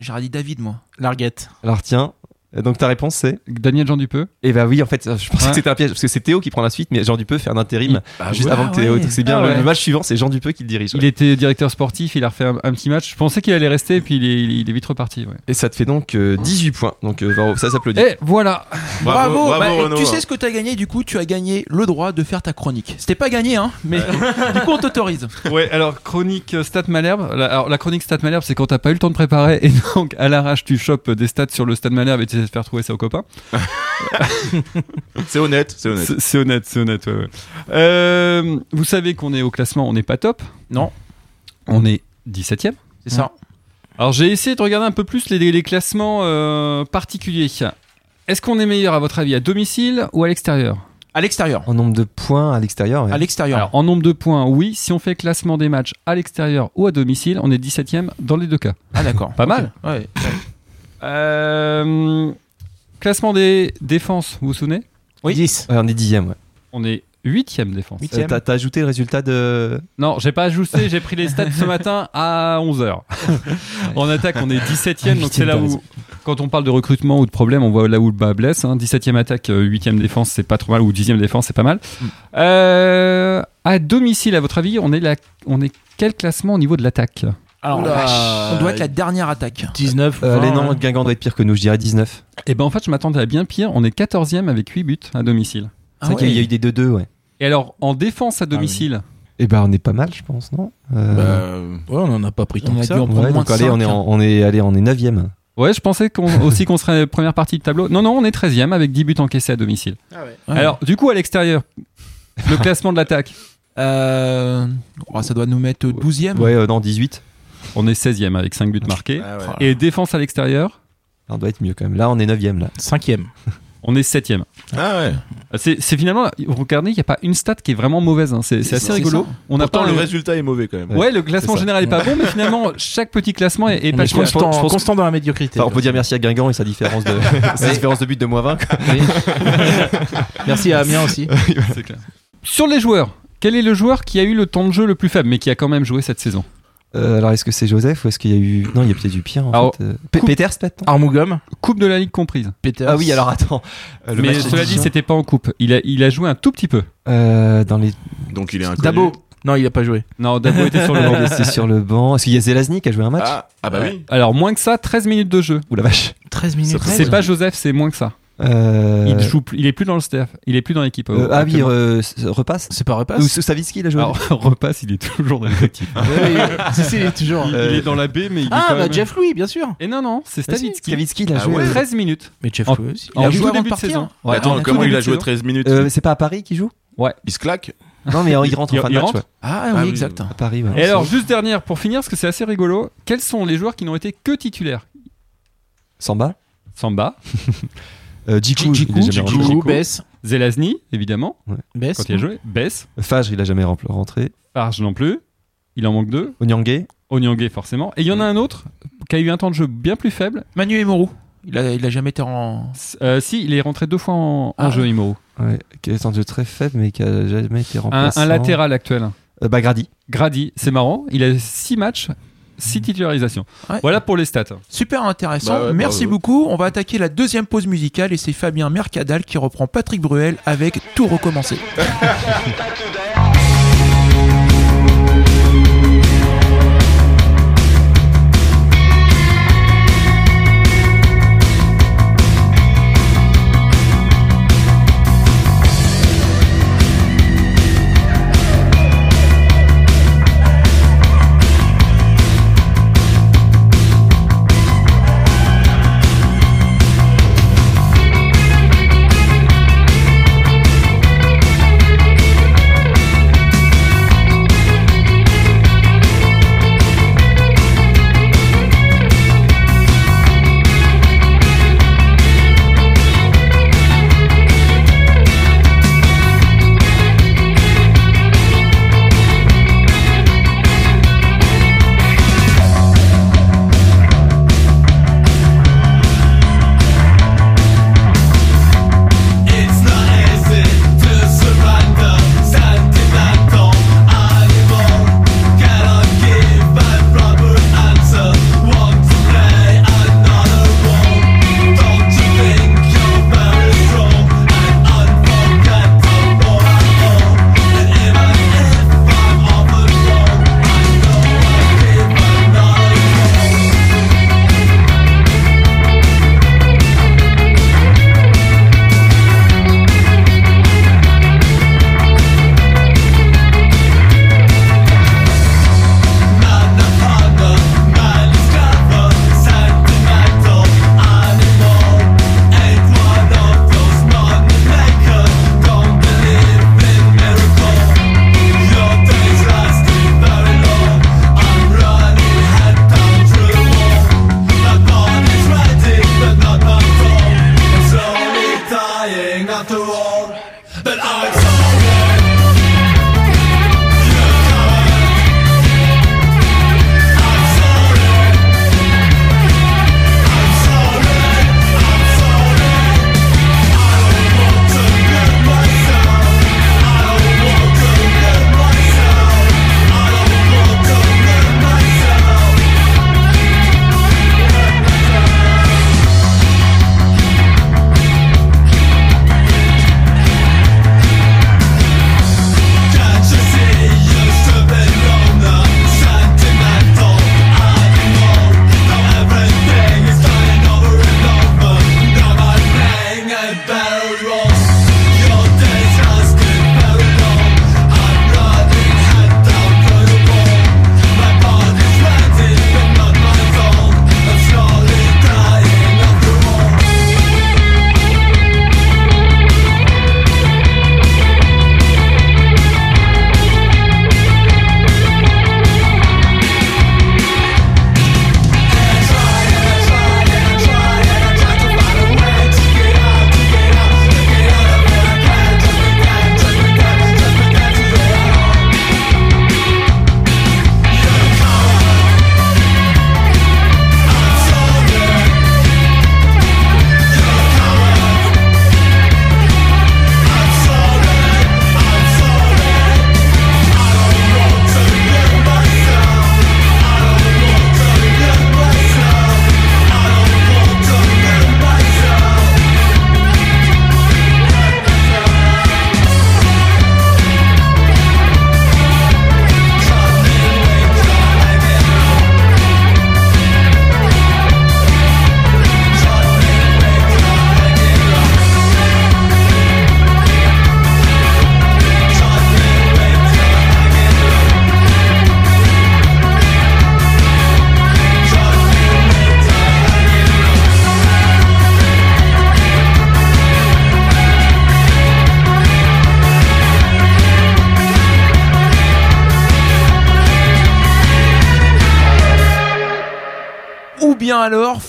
J'aurais dit David, moi. Larguette. Alors tiens, donc ta réponse c'est Daniel Jean Dupeux. Eh bah oui, en fait, euh, je pensais Ouais. que c'était un piège parce que c'est Théo qui prend la suite, mais Jean Dupeux fait un intérim juste ouais. avant que Théo. Ouais. C'est bien Ah le- ouais. le match suivant, c'est Jean Dupeux qui le dirige. Il était directeur sportif, il a refait un, un petit match. Je pensais qu'il allait rester, puis il est, il est vite reparti. Ouais. Et ça te fait donc euh, 18 points. Donc euh, ça s'applaudit. Et voilà Bravo, bravo, Bah, et. Tu sais ce que tu as gagné, du coup, tu as gagné le droit de faire ta chronique. C'était pas gagné, hein, mais du coup, on t'autorise. Ouais, alors chronique euh, Stat Malherbe. La, alors, la chronique Stat Malherbe, c'est quand t'as pas eu le temps de préparer et donc à l'arrache tu chopes des stats sur le Stade Malherbe et faire trouver ça aux copains. C'est honnête, c'est honnête. C'est honnête, c'est honnête. ouais, ouais. Euh, vous savez qu'on est au classement, on n'est pas top. Non. On est 17ème. C'est ça. Alors j'ai essayé de regarder un peu plus les, les classements euh, particuliers. Est-ce qu'on est meilleur à votre avis à domicile ou à l'extérieur? À l'extérieur. En nombre de points à l'extérieur. ouais. À l'extérieur. Alors en nombre de points, oui. Si on fait classement des matchs à l'extérieur ou à domicile, on est 17ème dans les deux cas. Ah, d'accord. Pas mal. Ouais. Euh, classement des défenses, vous vous souvenez Oui. 10. Ouais, on est dixième. Ouais. On est 8ème défense. Euh, T'as t'as ajouté le résultat de. Non, j'ai pas ajusté, j'ai pris les stats ce matin à 11h. en attaque, on est 17ème, donc c'est là où, quand on parle de recrutement ou de problème, on voit là où le bas blesse. Hein. 17ème attaque, euh, 8ème défense, c'est pas trop mal, ou 10ème défense, c'est pas mal. Euh, à domicile, à votre avis, on est, la, on est quel classement au niveau de l'attaque? Alors, Oula. on doit être la dernière attaque. 19. Euh, 20, les noms de Guingamp doivent être pire que nous, je dirais 19. Eh ben en fait, je m'attendais à bien pire. On est 14ème avec 8 buts à domicile. Ah c'est vrai qu'il y a eu des 2-2, ouais. Et alors, en défense Ah à domicile, Et ben on est pas mal, je pense, non Euh, Bah, Ouais, on en a pas pris tant On a que ça. dû en prendre ouais, moins donc de allez, on cinq, est, hein. en- on est, allez, on est 9ème. ouais, je pensais qu'on, aussi qu'on serait première partie de tableau. Non, non, on est 13e avec 10 buts encaissés à domicile. Ouais. Alors, du coup, à l'extérieur, le classement de l'attaque, Euh, oh, ça doit nous mettre 12ème. Ouais, euh, non, 18. On est 16e avec 5 buts marqués. ah ouais. Et défense à l'extérieur, On doit être mieux quand même. Là, on est 9ème. Là. Cinquième. on est 7e. Ah ouais. C'est, c'est finalement, vous regardez, il n'y a pas une stat qui est vraiment mauvaise. hein. C'est, assez rigolo. On Pourtant, pas le un- résultat est mauvais quand même. Ouais, le classement général est pas bon, mais finalement, chaque petit classement est, pas est cher. constant, je pense- constant dans la médiocrité. Enfin, on peut dire merci à Guingamp et sa différence de, sa différence de but de moins 20. quoi. Merci à Amiens aussi. Clair. Sur les joueurs, quel est le joueur qui a eu le temps de jeu le plus faible, mais qui a quand même joué cette saison? Euh, alors, est-ce que c'est Joseph ou est-ce qu'il y a eu. Non, il y a peut-être eu pire en Alors, fait. Euh, coupe- Peters, peut-être Armougom, Coupe de la Ligue comprise. Peters. Ah oui, alors attends. Euh, le mais match cela dit, c'était pas en coupe. Il a, il a joué un tout petit peu. Euh, dans les. Donc il est inconnu. Dabo. Non, il a pas joué. Non, Dabo était sur le banc. il était sur le banc. Est-ce qu'il y a Zelazny qui a joué un match Ah, ah bah oui. Alors, moins que ça, 13 minutes de jeu. Ou la vache 13 minutes. C'est pas Joseph, c'est moins que ça. Euh, Il, joue plus- il est plus dans le staff. Il est plus dans l'équipe. euh, euh, Ah oui, euh, repasse C'est pas repasse. Ou Savitsky, il a joué Alors, repasse, il est toujours dans l'effectif. si, si, il est toujours. Il, il est dans la baie, mais il est Ah, quand bah même- Jeff Louis, bien sûr. Et non, non, c'est Stavitsky. Savitsky, il a Ah joué. ouais. 13 minutes. Mais Jeff Louis aussi. En a joué début de saison. Ouais, attends, comment il a joué saison. 13 minutes Euh, c'est pas à Paris qu'il joue Il se claque Non, mais il rentre en Il- fin de il match. ouais. Ah, Ah oui, exact. À Paris, ouais. Et alors, juste dernière pour finir, parce que c'est assez rigolo, quels sont les joueurs qui n'ont été que titulaires? Samba Samba, Djikou, jamais Djikou. Bess. Zelazny, évidemment, Bess. quand il a joué, Bess, Fage, il a jamais rentré. Farge non plus, il en manque deux, Onyangé Onyangé forcément, et il y en a un autre qui a eu un temps de jeu bien plus faible. Manu Emorou. Il a, il a jamais été en. Euh, si, il est rentré deux fois en, en Ah. jeu, Imo. ouais, qui est un jeu très faible, mais qui a jamais été Un, remplacé. un latéral actuel. Euh, bah, Grady. Grady, c'est marrant, il a six matchs, six titularisations. Ouais. Voilà pour les stats. Super intéressant. Bah ouais, Merci bravo. beaucoup. On va attaquer la deuxième pause musicale et c'est Fabien Mercadal qui reprend Patrick Bruel avec Tout recommencer.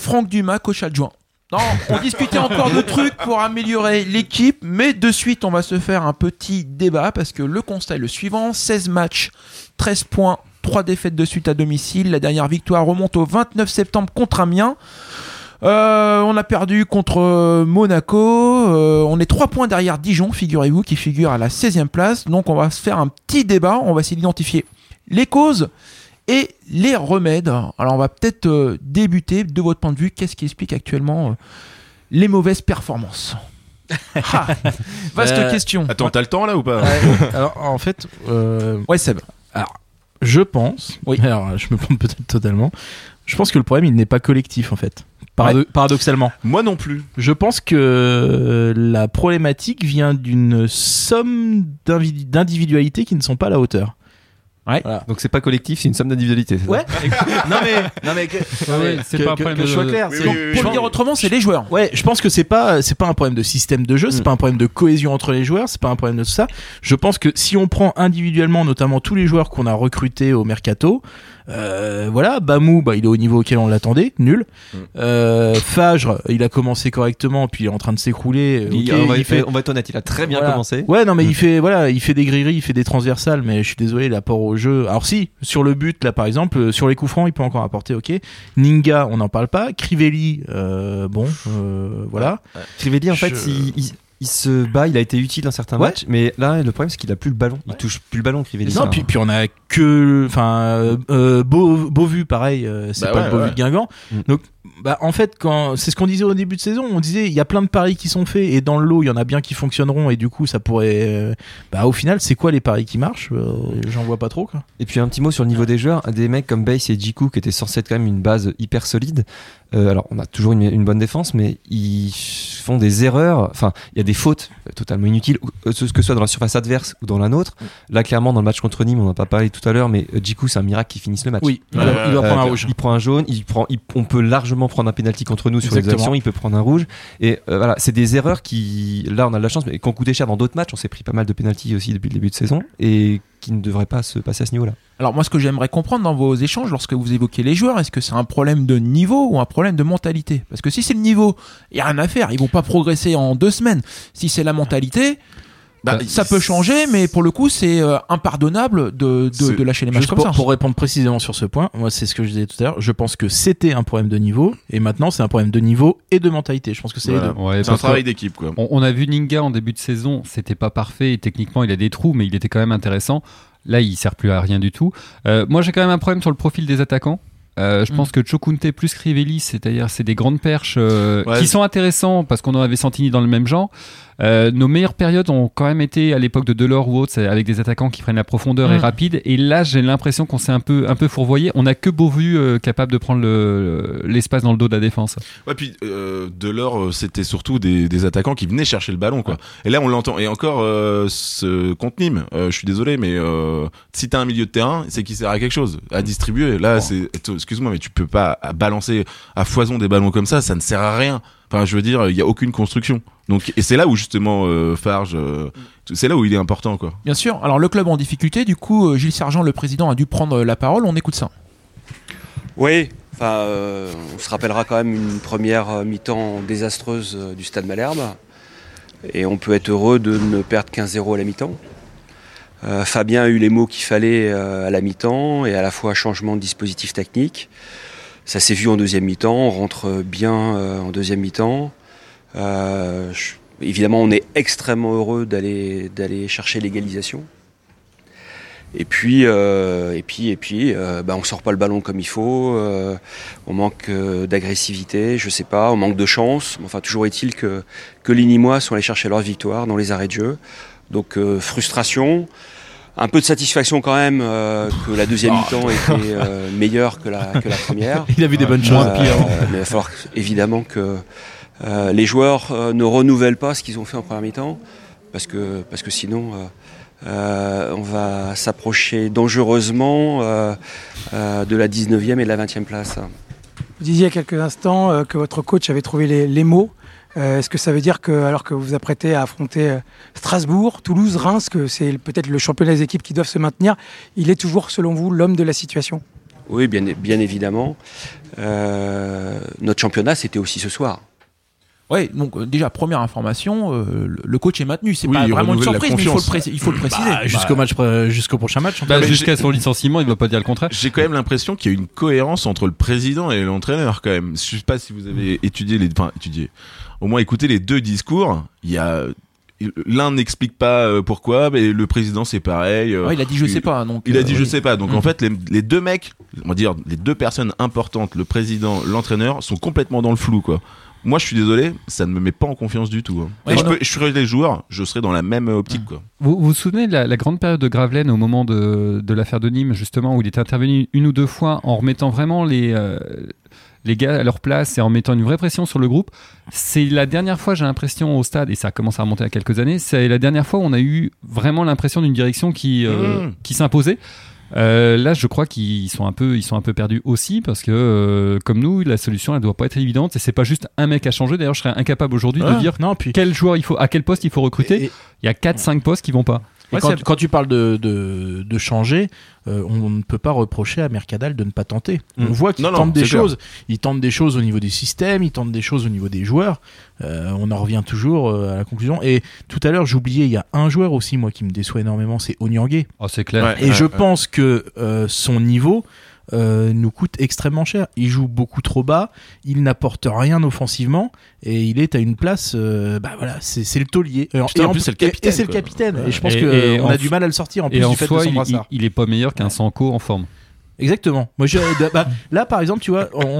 Franck Dumas, coach adjoint on discutait encore de trucs pour améliorer l'équipe, mais de suite, on va se faire un petit débat parce que le constat est le suivant 16 matchs, 13 points, 3 défaites de suite à domicile. La dernière victoire remonte au 29 septembre contre Amiens. Euh, on a perdu contre euh, Monaco. Euh, on est 3 points derrière Dijon, figurez-vous, qui figure à la 16e place. Donc on va se faire un petit débat. On va essayer d'identifier les causes et les remèdes. Alors on va peut-être euh, débuter de votre point de vue. Qu'est-ce qui explique actuellement euh, les mauvaises performances Ah, Vaste Euh, question. Attends, t'as le temps là ou pas Alors en fait, euh, Ouais, Seb. alors je pense, Oui. alors je me plante peut-être totalement. Je pense que le problème il n'est pas collectif en fait. Parado- Paradoxalement, Moi non plus. je pense que la problématique vient d'une somme d'individualités qui ne sont pas à la hauteur. Donc c'est pas collectif, c'est une somme d'individualité. Ouais. non mais non mais que, ouais, c'est que- pas un problème que de- je sois clair. Oui, c'est- oui, oui, Pour oui. le dire autrement, c'est les joueurs. Ouais, je pense que c'est pas c'est pas un problème de système de jeu, c'est Mm. pas un problème de cohésion entre les joueurs, c'est pas un problème de tout ça. Je pense que si on prend individuellement, notamment tous les joueurs qu'on a recrutés au mercato, euh, voilà, Bamou, bah il est au niveau auquel on l'attendait, nul. Mm. Euh, Fajre, il a commencé correctement, puis il est en train de s'écrouler. Il- Ok, on, va, il fait- on va être honnête, il a très bien Voilà. commencé. Ouais, non, mais Mm. il fait, voilà, il fait des grilleries, il fait des transversales, mais je suis désolé, l'apport au jeu. Alors si, sur le but, là, par exemple, euh, sur les coups francs, il peut encore apporter, ok. Ninga, on n'en parle pas. Crivelli, euh, bon, euh, voilà. Crivelli, en fait, il, il- il se bat, il a été utile dans certains Ouais. matchs, mais là, le problème, c'est qu'il a plus le ballon. Il touche plus le ballon, Crivelli. Non, Ça- puis, puis on a que, enfin, euh, euh, Beau, Beauvu, pareil, euh, c'est Bah pas ouais, le Beauvu ouais. de Guingamp. Mm. Donc, bah, en fait, quand, c'est ce qu'on disait au début de saison, on disait, il y a plein de paris qui sont faits, et dans le lot, il y en a bien qui fonctionneront, et du coup, ça pourrait, euh, bah, au final, c'est quoi les paris qui marchent? Euh, J'en vois pas trop, quoi. Et puis un petit mot sur le niveau des joueurs, des mecs comme Bass et Jiku qui étaient censés être quand même une base hyper solide. Euh, alors on a toujours une, une bonne défense, mais ils font des erreurs. Enfin, il y a des fautes totalement inutiles, ce que ce soit dans la surface adverse ou dans la nôtre. Là, clairement, dans le match contre Nîmes, on n'en a pas parlé tout à l'heure, mais Jiku, c'est un miracle qu'il finisse le match. Oui, il doit, il prendre un rouge. Il prend un jaune, il prend, il- on peut largement prendre un penalty contre nous sur les actions, il peut prendre un rouge. Et euh, voilà, c'est des erreurs qui, là, on a de la chance, mais qui ont coûté cher dans d'autres matchs. On s'est pris pas mal de penalty aussi depuis le début de saison et qui ne devraient pas se passer à ce niveau-là. Alors moi, ce que j'aimerais comprendre dans vos échanges, lorsque vous évoquez les joueurs, est-ce que c'est un problème de niveau ou un problème de mentalité? Parce que si c'est le niveau, il y a rien à faire. Ils vont pas progresser en deux semaines. Si c'est la mentalité, Bah, ça peut changer, mais pour le coup, c'est euh, impardonnable de, de, C'est- de lâcher les matchs comme pour, ça. pour répondre précisément sur ce point, moi c'est ce que je disais tout à l'heure. Je pense que c'était un problème de niveau et maintenant c'est un problème de niveau et de mentalité. Je pense que c'est Voilà. les deux. Ouais, C'est un travail d'équipe quoi. on, on a vu Ninga en début de saison, c'était pas parfait et techniquement il a des trous, mais il était quand même intéressant. Là, il sert plus à rien du tout. Euh, moi, j'ai quand même un problème sur le profil des attaquants. Euh, je Mm. pense que Chokunte plus Crivelli, c'est-à-dire c'est des grandes perches euh, Ouais. qui sont intéressants parce qu'on en avait Santini dans le même genre. Euh, nos meilleures périodes ont quand même été à l'époque de Delors ou autre, c'est avec des attaquants qui prennent la profondeur et Mm. rapide. Et là, j'ai l'impression qu'on s'est un peu un peu fourvoyé. On a que Beauvu euh, capable de prendre le- l'espace dans le dos de la défense. Ouais, puis euh, Delors, euh, c'était surtout des, des attaquants qui venaient chercher le ballon, quoi. Et là, on l'entend. Et encore, euh, ce contre Nîmes, euh, je suis désolé, mais euh, si t'as un milieu de terrain, c'est qu'il sert à quelque chose, à distribuer. Là, c'est, excuse-moi, mais tu peux pas à balancer à foison des ballons comme ça, ça ne sert à rien. Enfin, je veux dire, il y a aucune construction. Donc, et c'est là où justement euh, Farge, euh, c'est là où il est important, quoi. Bien sûr. Alors le club en difficulté, du coup, euh, Gilles Sergent, le président, a dû prendre la parole. On écoute ça. Oui, enfin, euh, on se rappellera quand même une première euh, mi-temps désastreuse euh, du Stade Malherbe. Et on peut être heureux de ne perdre qu'un 0 à la mi-temps. Euh, Fabien a eu les mots qu'il fallait euh, à la mi-temps et à la fois changement de dispositif technique. Ça s'est vu en deuxième mi-temps, on rentre bien euh, en deuxième mi-temps. Euh, je- évidemment, on est extrêmement heureux d'aller d'aller chercher l'égalisation. Et puis, euh, et puis, et puis, euh, bah, on sort pas le ballon comme il faut. euh, on manque euh, d'agressivité, je sais pas. On manque de chance. Enfin, toujours est-il que que les Nîmois sont allés chercher leur victoire dans les arrêts de jeu. Donc euh, frustration, un peu de satisfaction quand même euh, que la deuxième mi-temps était euh, meilleure que la que la première. Il a vu des bonnes choses. Mais il va falloir évidemment que euh, les joueurs euh, ne renouvellent pas ce qu'ils ont fait en première mi-temps, parce que, parce que sinon euh, on va s'approcher dangereusement de la 19e et de la 20e place. Vous disiez il y a quelques instants que votre coach avait trouvé les, les mots. Est-ce que ça veut dire que, alors que vous vous apprêtez à affronter Strasbourg, Toulouse, Reims, que c'est peut-être le championnat des équipes qui doivent se maintenir, il est toujours, selon vous, l'homme de la situation? Oui, bien, bien évidemment. Notre championnat, c'était aussi ce soir. Ouais, donc euh, déjà première information, euh, le- coach est maintenu. C'est Oui, pas il vraiment une surprise, mais il faut le, pré- il faut le préciser. Bah, jusqu'au match, pré- jusqu'au prochain match. en Bah, tout cas. Jusqu'à son licenciement, il ne va pas dire le contraire. J'ai quand même l'impression qu'il y a une cohérence entre le président et l'entraîneur quand même. Je sais pas si vous avez étudié les, enfin étudié, au moins écouté les deux discours. Il y a l'un n'explique pas euh, pourquoi, mais le président c'est pareil. Ouais, il a dit je sais pas. Donc, Il a euh, dit je oui. sais pas. Donc en fait, les, les deux mecs, on va dire les deux personnes importantes, le président, l'entraîneur, sont complètement dans le flou quoi. Moi, je suis désolé, ça ne me met pas en confiance du tout. hein. Ouais, Et je, peux, je serais les joueurs, je serais dans la même optique quoi. Vous vous, vous souvenez de la, la grande période de Gravelaine au moment de, de l'affaire de Nîmes, justement, où il était intervenu une ou deux fois en remettant vraiment les, euh, les gars à leur place et en mettant une vraie pression sur le groupe? C'est la dernière fois, j'ai l'impression, au stade, et ça commence à remonter à quelques années, c'est la dernière fois où on a eu vraiment l'impression d'une direction qui, euh, Mmh. qui s'imposait. Euh, là, je crois qu'ils sont un peu, ils sont un peu perdus aussi parce que, euh, comme nous, la solution, elle doit pas être évidente et c'est pas juste un mec à changer. D'ailleurs, je serais incapable aujourd'hui Ah, de dire non, puis quel joueur il faut, à quel poste il faut recruter. Et- et- Il y a 4-5 postes qui vont pas. Ouais, quand, tu parles de, de, de changer, euh, on ne peut pas reprocher à Mercadal de ne pas tenter. On Mm. voit qu'il non, tente des clair. choses. Il tente des choses au niveau du système, il tente des choses au niveau des joueurs. Euh, on en revient toujours euh, à la conclusion. Et tout à l'heure, j'oubliais, il y a un joueur aussi, moi, qui me déçoit énormément, c'est Onyangé. Oh, c'est clair. Ouais. Et je pense que euh, son niveau euh, nous coûte extrêmement cher. Il joue beaucoup trop bas, il n'apporte rien offensivement et il est à une place. euh, bah voilà, c'est c'est le taulier. Et, Putain, en plus, c'est le et- capitaine, Et c'est le quoi. capitaine. Et je pense Et- que et on en a f- du mal à le sortir en plus Et en fait soi, de son il, brassard. il- il est pas meilleur qu'un Sanko en forme. Exactement. Moi, je, bah, là, par exemple, tu vois, on-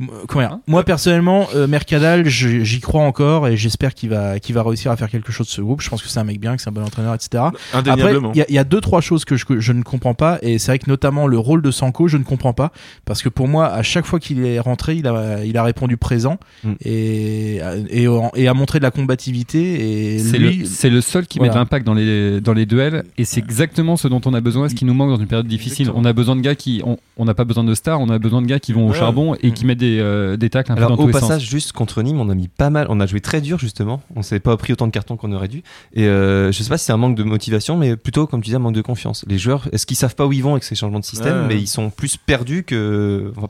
on- comment dire, moi personnellement, euh, Mercadal, j'y crois encore et j'espère qu'il va, qu'il va réussir à faire quelque chose de ce groupe. Je pense que c'est un mec bien, que c'est un bon entraîneur, etc. Indéniablement. il y, a- il y a deux trois choses que je, que je ne comprends pas et c'est vrai que notamment le rôle de Sanko, je ne comprends pas parce que pour moi, à chaque fois qu'il est rentré, il a, il a répondu présent Mm. et, et, et a montré de la combativité et C'est lui, le, c'est le seul qui met de l'impact dans les, dans les duels et c'est exactement ce dont on a besoin, ce qui nous manque dans une période difficile. Exactement. On a besoin de gars qui. On on n'a pas besoin de stars, on a besoin de gars qui vont au Ouais. charbon et qui mettent des, euh, des tacles un peu Alors dans au tous les passage, sens. juste contre Nîmes, on a mis pas mal, on a joué très dur justement. On s'est pas pris autant de cartons qu'on aurait dû. Et euh, je sais pas si c'est un manque de motivation, mais plutôt comme tu disais, un manque de confiance. Les joueurs, est-ce qu'ils savent pas où ils vont avec ces changements de système, Ouais. mais ils sont plus perdus que. enfin,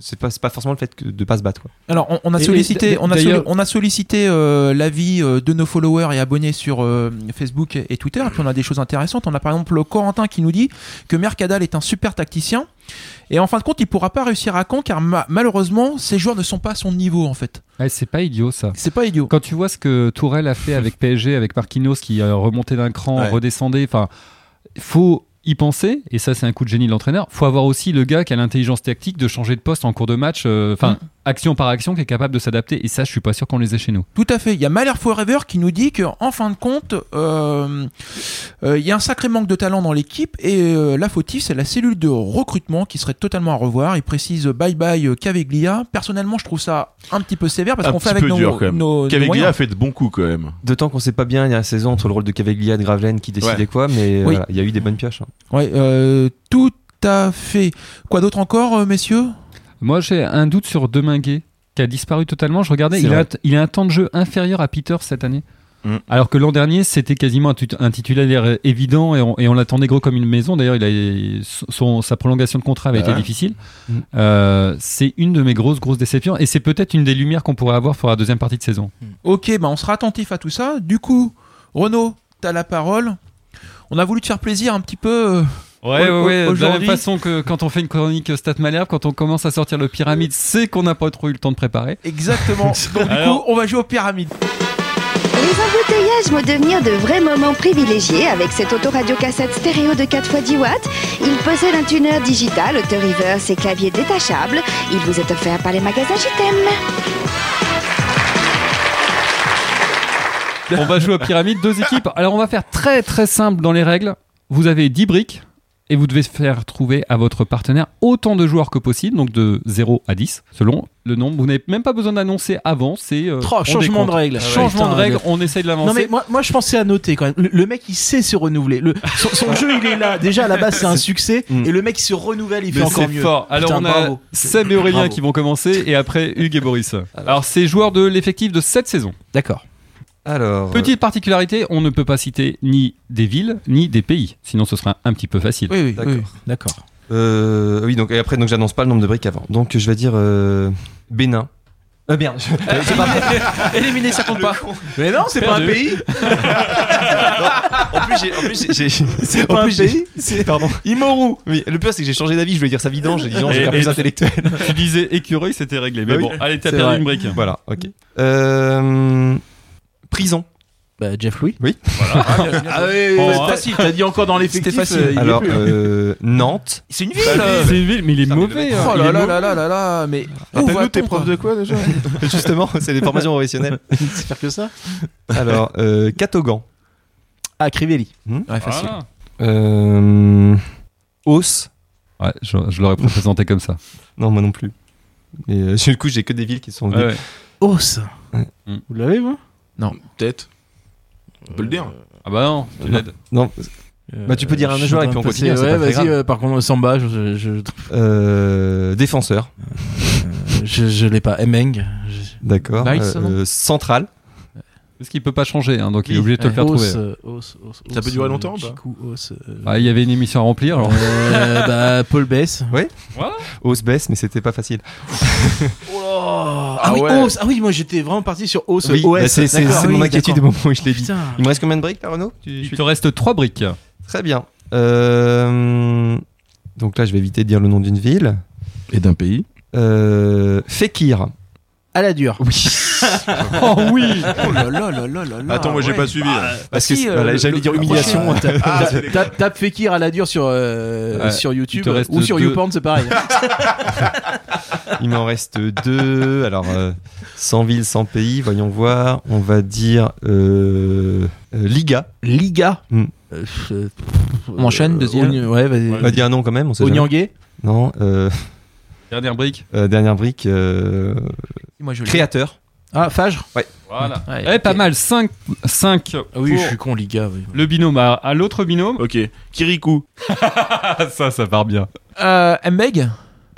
c'est pas, c'est pas forcément le fait que de pas se battre. Quoi. Alors, on, on a sollicité, et on a, solli- on a sollicité euh, l'avis euh, de nos followers et abonnés sur euh, Facebook et Twitter. Et puis on a des choses intéressantes. On a par exemple le Corentin qui nous dit que Mercadal est un super tacticien. Et en fin de compte, il pourra pas réussir à Caen car ma- malheureusement, ces joueurs ne sont pas à son niveau en fait. Ouais, c'est pas idiot ça. C'est pas idiot. Quand tu vois ce que Tourelle a fait avec PSG, avec Marquinhos qui a remonté d'un cran, Ouais. redescendait, enfin, faut y penser, et ça c'est un coup de génie de l'entraîneur, faut avoir aussi le gars qui a l'intelligence tactique de changer de poste en cours de match, euh, enfin, Mm. Action par action, qui est capable de s'adapter, et ça je suis pas sûr qu'on les ait chez nous. Tout à fait. Il y a Malher Forever qui nous dit que, en fin de compte, euh, euh, il y a un sacré manque de talent dans l'équipe et euh, la fautive, c'est la cellule de recrutement qui serait totalement à revoir. Il précise bye bye Caveglia. Personnellement, je trouve ça un petit peu sévère parce qu'on fait avec nos, dur, quand même. nos- nos Caveglia moyens. a fait de bons coups quand même. D'autant qu'on sait pas bien il y a la saison entre le rôle de Caveglia et de Gravelaine qui décidait Ouais. quoi, mais Oui. il y a eu des bonnes pioches. hein. Ouais, euh, tout à fait. Quoi d'autre encore, messieurs? Moi j'ai un doute sur Deminguet, qui a disparu totalement, je regardais, il a, il a un temps de jeu inférieur à Peter cette année. Mm. Alors que l'an dernier, c'était quasiment un, titulaire évident et on, et on l'attendait gros comme une maison. D'ailleurs, il a son, sa prolongation de contrat avait Ouais. été difficile. Mm. Euh, c'est une de mes grosses grosses déceptions et c'est peut-être une des lumières qu'on pourrait avoir pour la deuxième partie de saison. Ok, bah on sera attentif à tout ça. Du coup, Renaud, t'as la parole. On a voulu te faire plaisir un petit peu. Euh, Ouais, Au- ouais, ouais. De la même façon que quand on fait une chronique Stat Malherbe, quand on commence à sortir le pyramide, c'est qu'on n'a pas trop eu le temps de préparer. Exactement. Donc du Alors- coup, on va jouer aux pyramides. Les embouteillages vont devenir de vrais moments privilégiés avec cette autoradio cassette stéréo de 4 x 10 watts. Il possède un tuner digital, auto-reverse et clavier détachable. Il vous est offert par les magasins JTM. On va jouer aux pyramides, deux équipes. Alors on va faire très très simple dans les règles. Vous avez 10 briques et vous devez faire trouver à votre partenaire autant de joueurs que possible, donc de 0 à 10, selon le nombre. Vous n'avez même pas besoin d'annoncer avant, c'est... euh, Oh, changement de règle. Changement Putain, de règle, le- on essaye de Non l'avancer. mais moi, moi je pensais à noter quand même. Le, le mec il sait se renouveler. Le, son, son jeu il est là. Déjà à la base c'est un succès et le mec il se renouvelle, il fait Mais encore c'est mieux. fort. Alors Putain, on a bravo. Seb et Aurélien Bravo. qui vont commencer et après Hugues et Boris. Alors c'est joueurs de l'effectif de cette saison. D'accord. Alors, Petite particularité, on ne peut pas citer ni des villes ni des pays, sinon ce sera un petit peu facile. Oui, oui, D'accord. oui. D'accord. Euh, oui, donc et après, donc j'annonce pas le nombre de briques avant. Donc je vais dire euh, Bénin. Euh, merde. je- c'est pas- Éliminé, ça compte pas. Mais non, c'est pas un Perdu. pays. en plus, j'ai, en plus, j'ai, j'ai- C'est pas un plus, j'ai- pays. c'est, pardon. Imoru. Oui, le pire, c'est que j'ai changé d'avis. Je voulais dire ça vidange. J'ai dit non, j'ai Et- l'air et- plus intellectuel. Tu disais écureuil, c'était réglé. Mais Oui. bon, allez, t'as C'est perdu vrai. une brique. Voilà, ok. Euh, prison. Bah, Jeff Louis. Oui. Voilà. Ah oui, Bon, c'est hein. facile. T'as dit encore dans l'effectif. C'était facile. euh, il Alors, euh, Nantes. C'est une ville. C'est une ville, mais il est mauvais. hein. Oh là là là là là là, mais Rappelle-nous tes profs de quoi déjà Justement, c'est des formations professionnelles. C'est faire que ça. Alors, euh, Catogan. Ah, Crivelli. Ouais, facile. Voilà. Euh, Os. Ouais, je, je l'aurais présenté comme ça. Non, moi non plus. Mais euh, sur le coup, j'ai que des villes qui sont venues. Ouais, ouais. Os. Ouais. Vous l'avez, vous? Peut-être. On peut le dire. Ah bah non, tu l'aides. Non. Bah, tu peux dire un joueur et puis on continue, Ouais, pas très vas-y. grave. euh, par contre, Samba, je, je, Euh, défenseur. je, je l'ai pas. Emeng. Je- D'accord. Nice, Euh, non euh, central. Parce qu'il peut pas changer, hein, donc il est Oui. obligé de te le faire Os, trouver. euh, Os, Os, Ça peut durer euh, longtemps euh, Ah, il y avait une émission à remplir, alors. euh, bah, Paul Bess. Os baisse, mais c'était pas facile. ah, Ah oui, ouais. Os. Ah oui, moi j'étais vraiment parti sur Os. Oui, OS. bah, c'est c'est- D'accord, c'est oui, mon inquiétude au moment où je l'ai dit. Putain. Il me reste combien de briques là, Renaud Tu- Il te reste trois briques. Très bien. Euh, Donc là, je vais éviter de dire le nom d'une ville. Et d'un pays. Euh, Fekir. À la dure. Oui. Oh oui Oh là là là là là là. Attends, moi j'ai ouais. pas suivi. là. Parce si, que euh, j'allais dire humiliation. Ah, Tape, tape Fekir à la dure sur, euh, Ouais. sur YouTube ou sur deux. YouPorn, c'est pareil. Il m'en reste deux. Alors, euh, sans ville, sans pays. Voyons voir. On va dire euh, euh, Liga. Liga. Hmm. On enchaîne, deuxième. Ogn- Ouais, vas-y. On va dire un nom quand même. On. Onyangé. Non. euh, Dernière brique. euh, dernière brique. euh, Moi, je l'ai. créateur. Ah, Fage. Voilà. Ouais, Eh, pas mal. 5 5 Ah oui, je suis con, Liga. Oui. Le binôme à, à l'autre binôme. Ok. Kirikou. ça, ça part bien. Euh, Mbeg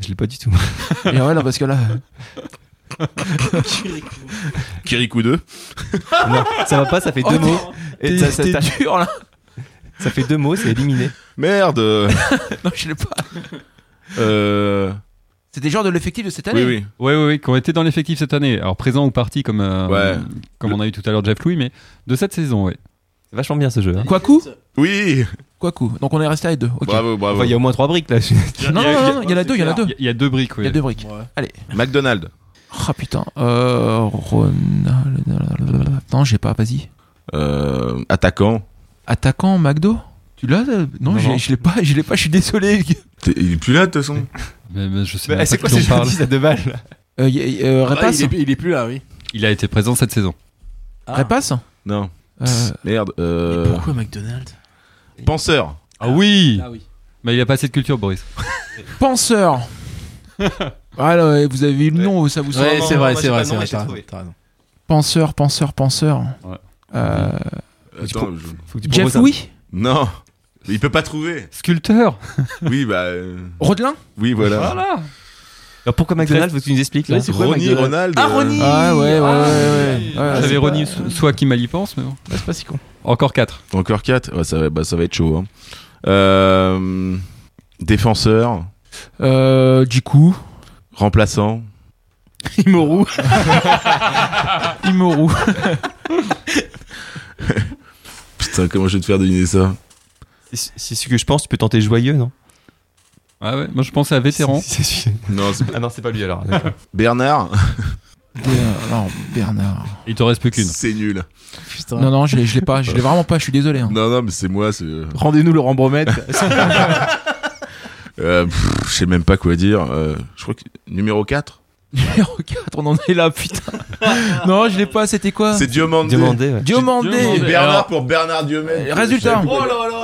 Je l'ai pas du tout. Et ouais, non, parce que là. Kirikou 2. non, ça va pas. Ça fait Oh, deux t'es- mots. Et ça, ça- T'es ça- dur là. ça fait deux mots. C'est éliminé. Merde. Non, je l'ai pas. Euh. C'était genre de l'effectif de cette année. Oui, oui. Oui, oui, oui, qui ont été dans l'effectif cette année. Alors présent ou parti, comme, euh, Ouais. comme on a eu tout à l'heure Jeff Louis, mais de cette saison, oui. C'est vachement bien ce jeu. hein. Kwaku Oui. Kwaku. Donc on est resté à deux. Ok. Bravo, bravo. Enfin, il y a au moins trois briques là. Non, non, non, non, il y en a deux, il y en a deux. Il y a- il y a deux briques, oui. Il y a deux briques. Allez. McDonald's. Ah putain. Euh. Ronald. Non, j'ai pas, vas-y. Euh, attaquant. Attaquant McDo? Tu l'as? Euh, Non, Non, j'ai- non. je l'ai pas, je l'ai pas, je suis désolé. T'es- Il est plus là de toute façon. Mais, mais je sais Bah, c'est quoi ces jeux à deux balles là Euh, y- y- euh, Ah, Repasse il, est, il est plus là, oui. Il a été présent cette saison. Ah. Repasse Non. Euh, Merde. Euh... Pourquoi McDonald's Penseur. Ah oui Ah oui. Mais il a pas assez de culture, Boris. Penseur. voilà, ouais, vous avez eu le nom, ça vous Ouais, semble- c'est vrai, c'est vrai, c'est vrai. Penseur, penseur, penseur. Ouais. Euh, Attends, je- Faut que tu Jeff un- Louis Non. Il peut pas trouver. Sculpteur Oui, bah. euh, Rodelin Oui, voilà. Voilà Alors pourquoi McDonald's Faut que tu nous expliques là Oui, c'est quoi, Ronnie, McDonald's Ronald. Ah, euh, Ronnie Ah ouais, ouais, ouais, Ah, ouais. ouais. J'avais c'est Ronnie, so- soit qui mal y pense, mais bon. Ouais, c'est pas si con. Encore 4. Encore 4 ouais, ça, va- bah, ça va être chaud. hein. Euh, défenseur. Euh, Jiku, Remplaçant. Imoru. Imoru. Putain, comment je vais te faire deviner ça? C'est c'est ce que je pense. Tu peux tenter joyeux, non? Ah ouais, moi je pensais à vétéran. C'est- c'est celui- Non, c'est Ah non, c'est pas lui alors. Bernard. Ber- non, Bernard. Il te reste plus qu'une. C'est nul. Putain. Non, non, je l'ai je l'ai pas, je l'ai vraiment pas, je suis désolé. hein. Non, non, mais c'est moi. Rendez-nous Laurent Bromette. Euh, je sais même pas quoi dire. Euh, je crois que numéro 4 Numéro 4, on en est là, putain. non, je l'ai pas, c'était quoi C'est Diomandé. Ouais. Diomandé. Diomandé. Bernard Alors- pour Bernard Diomède. Résultat.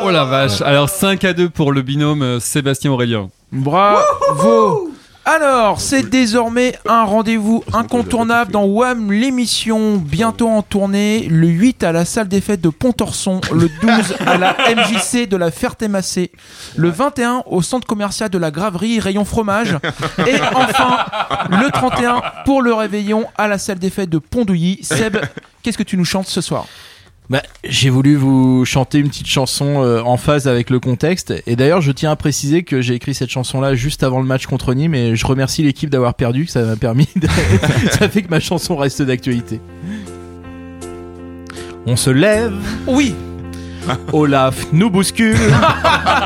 Oh la vache Alors 5 à 2 pour le binôme euh, Sébastien Aurélien. Bravo Alors, c'est désormais un rendez-vous incontournable dans WAM, l'émission bientôt en tournée, le 8 à la salle des fêtes de Pontorson, le 12 à la MJC de la Ferté-Massé, le 21 au centre commercial de la Graverie, rayon fromage, et enfin le 31 pour le réveillon à la salle des fêtes de Pondouilly. Seb, qu'est-ce que tu nous chantes ce soir? Bah, j'ai voulu vous chanter une petite chanson euh, en phase avec le contexte. Et d'ailleurs, je tiens à préciser que j'ai écrit cette chanson-là juste avant le match contre Nîmes et je remercie l'équipe d'avoir perdu, que ça m'a permis. de- ça fait que ma chanson reste d'actualité. On se lève. Oui. Olaf nous bouscule.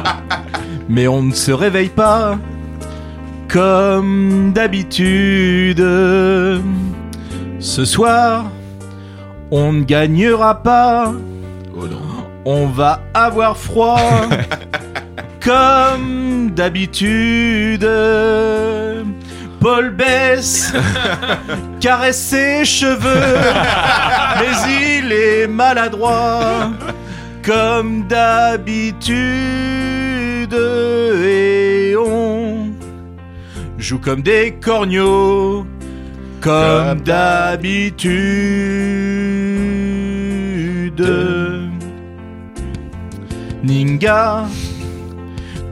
mais on ne se réveille pas comme d'habitude. Ce soir, on ne gagnera pas. On va avoir froid comme d'habitude. Paul Bess caresse ses cheveux, mais il est maladroit comme d'habitude. Et on joue comme des corneaux, comme d'habitude. Ninga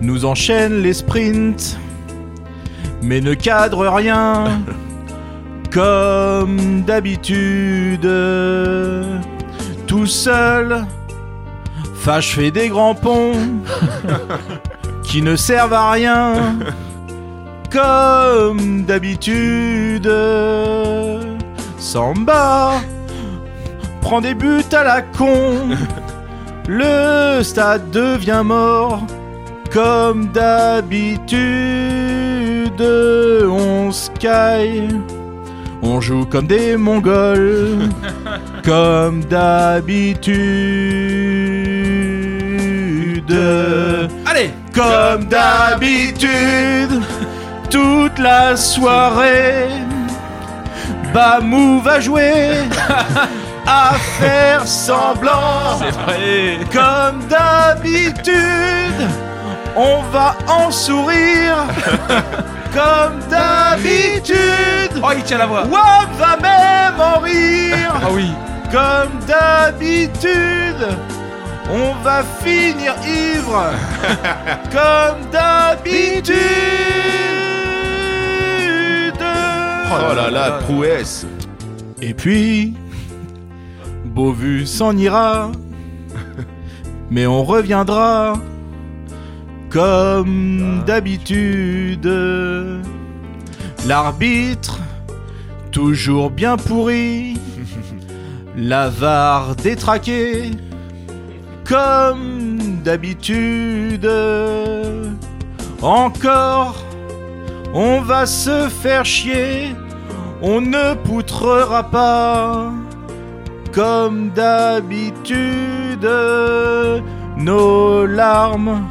nous enchaîne les sprints, mais ne cadre rien, comme d'habitude. Tout seul, Fâche fait des grands ponts qui ne servent à rien, comme d'habitude. Samba prend des buts à la con. Le stade devient mort, comme d'habitude. On sky, on joue comme des Mongols, comme d'habitude. Allez, comme d'habitude, toute la soirée. Bamou va jouer à faire semblant. C'est vrai. Comme d'habitude, on va en sourire. Comme d'habitude. Oh, il tient la voix. Wam va même en rire. Ah oui. Comme d'habitude, on va finir ivre. Comme d'habitude. Oh là là, prouesse. Et puis, Beauvu s'en ira, mais on reviendra comme d'habitude. L'arbitre, toujours bien pourri, la VAR détraquée, comme d'habitude. Encore, on va se faire chier, on ne poutrera pas, comme d'habitude. Nos larmes,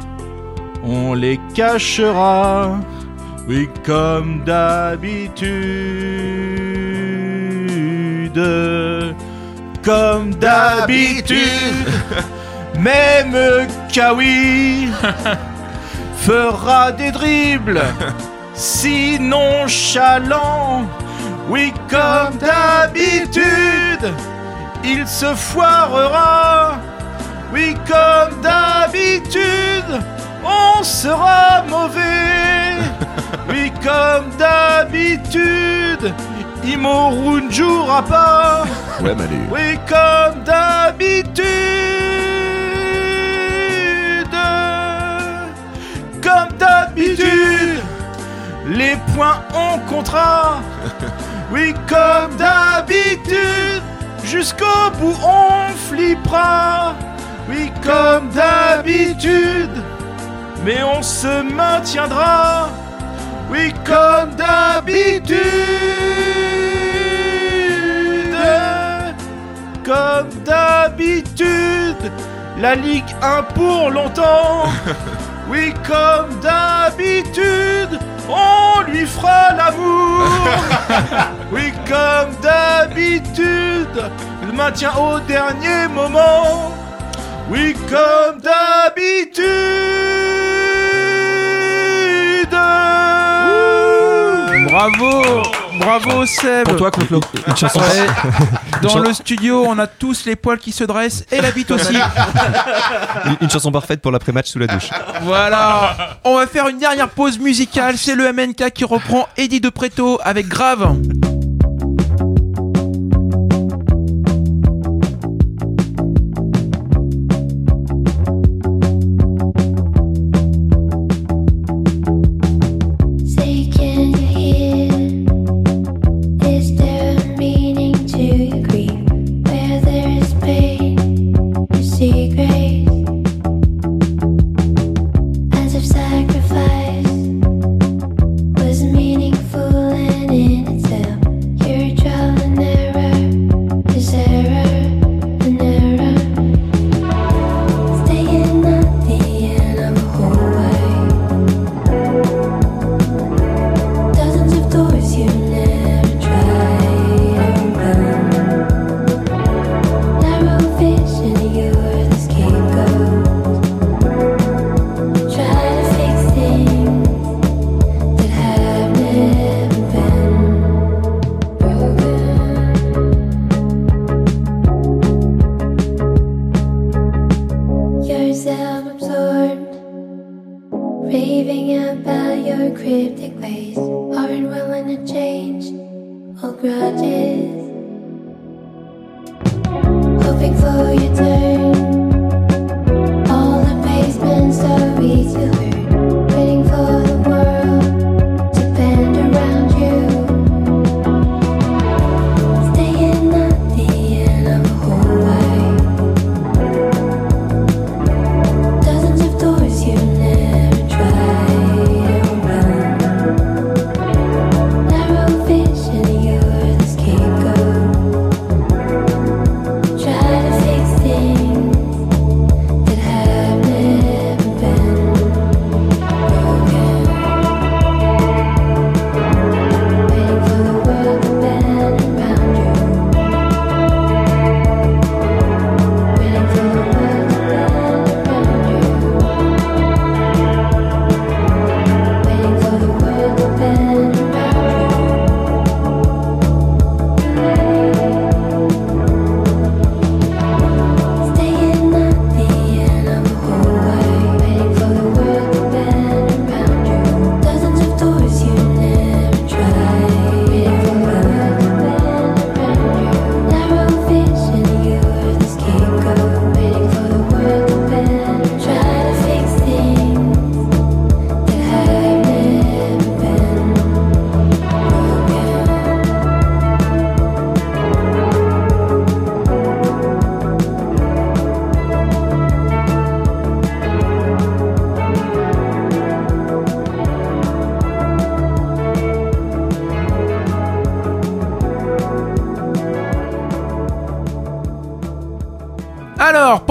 on les cachera, oui, comme d'habitude. Comme d'habitude, même Kawi fera des dribbles, si nonchalant, oui, comme d'habitude, il se foirera, oui, comme d'habitude, on sera mauvais, oui, comme d'habitude, Imo ne jouera pas, Ouais, oui, comme d'habitude. Comme d'habitude, les points on comptera. Oui, comme d'habitude, jusqu'au bout on flippera. Oui, comme d'habitude, mais on se maintiendra. Oui, comme d'habitude. Comme d'habitude, la Ligue 1 pour longtemps. Oui, comme d'habitude, on lui fera l'amour. Oui, comme d'habitude, le maintien au dernier moment. Oui, comme d'habitude. Bravo Bravo Seb Pour toi, Claude, une chanson. Dans le studio, on a tous les poils qui se dressent et la bite aussi. Une, une chanson parfaite pour l'après-match sous la douche. Voilà On va faire une dernière pause musicale, c'est le MNK qui reprend Eddie de Preto avec Grave.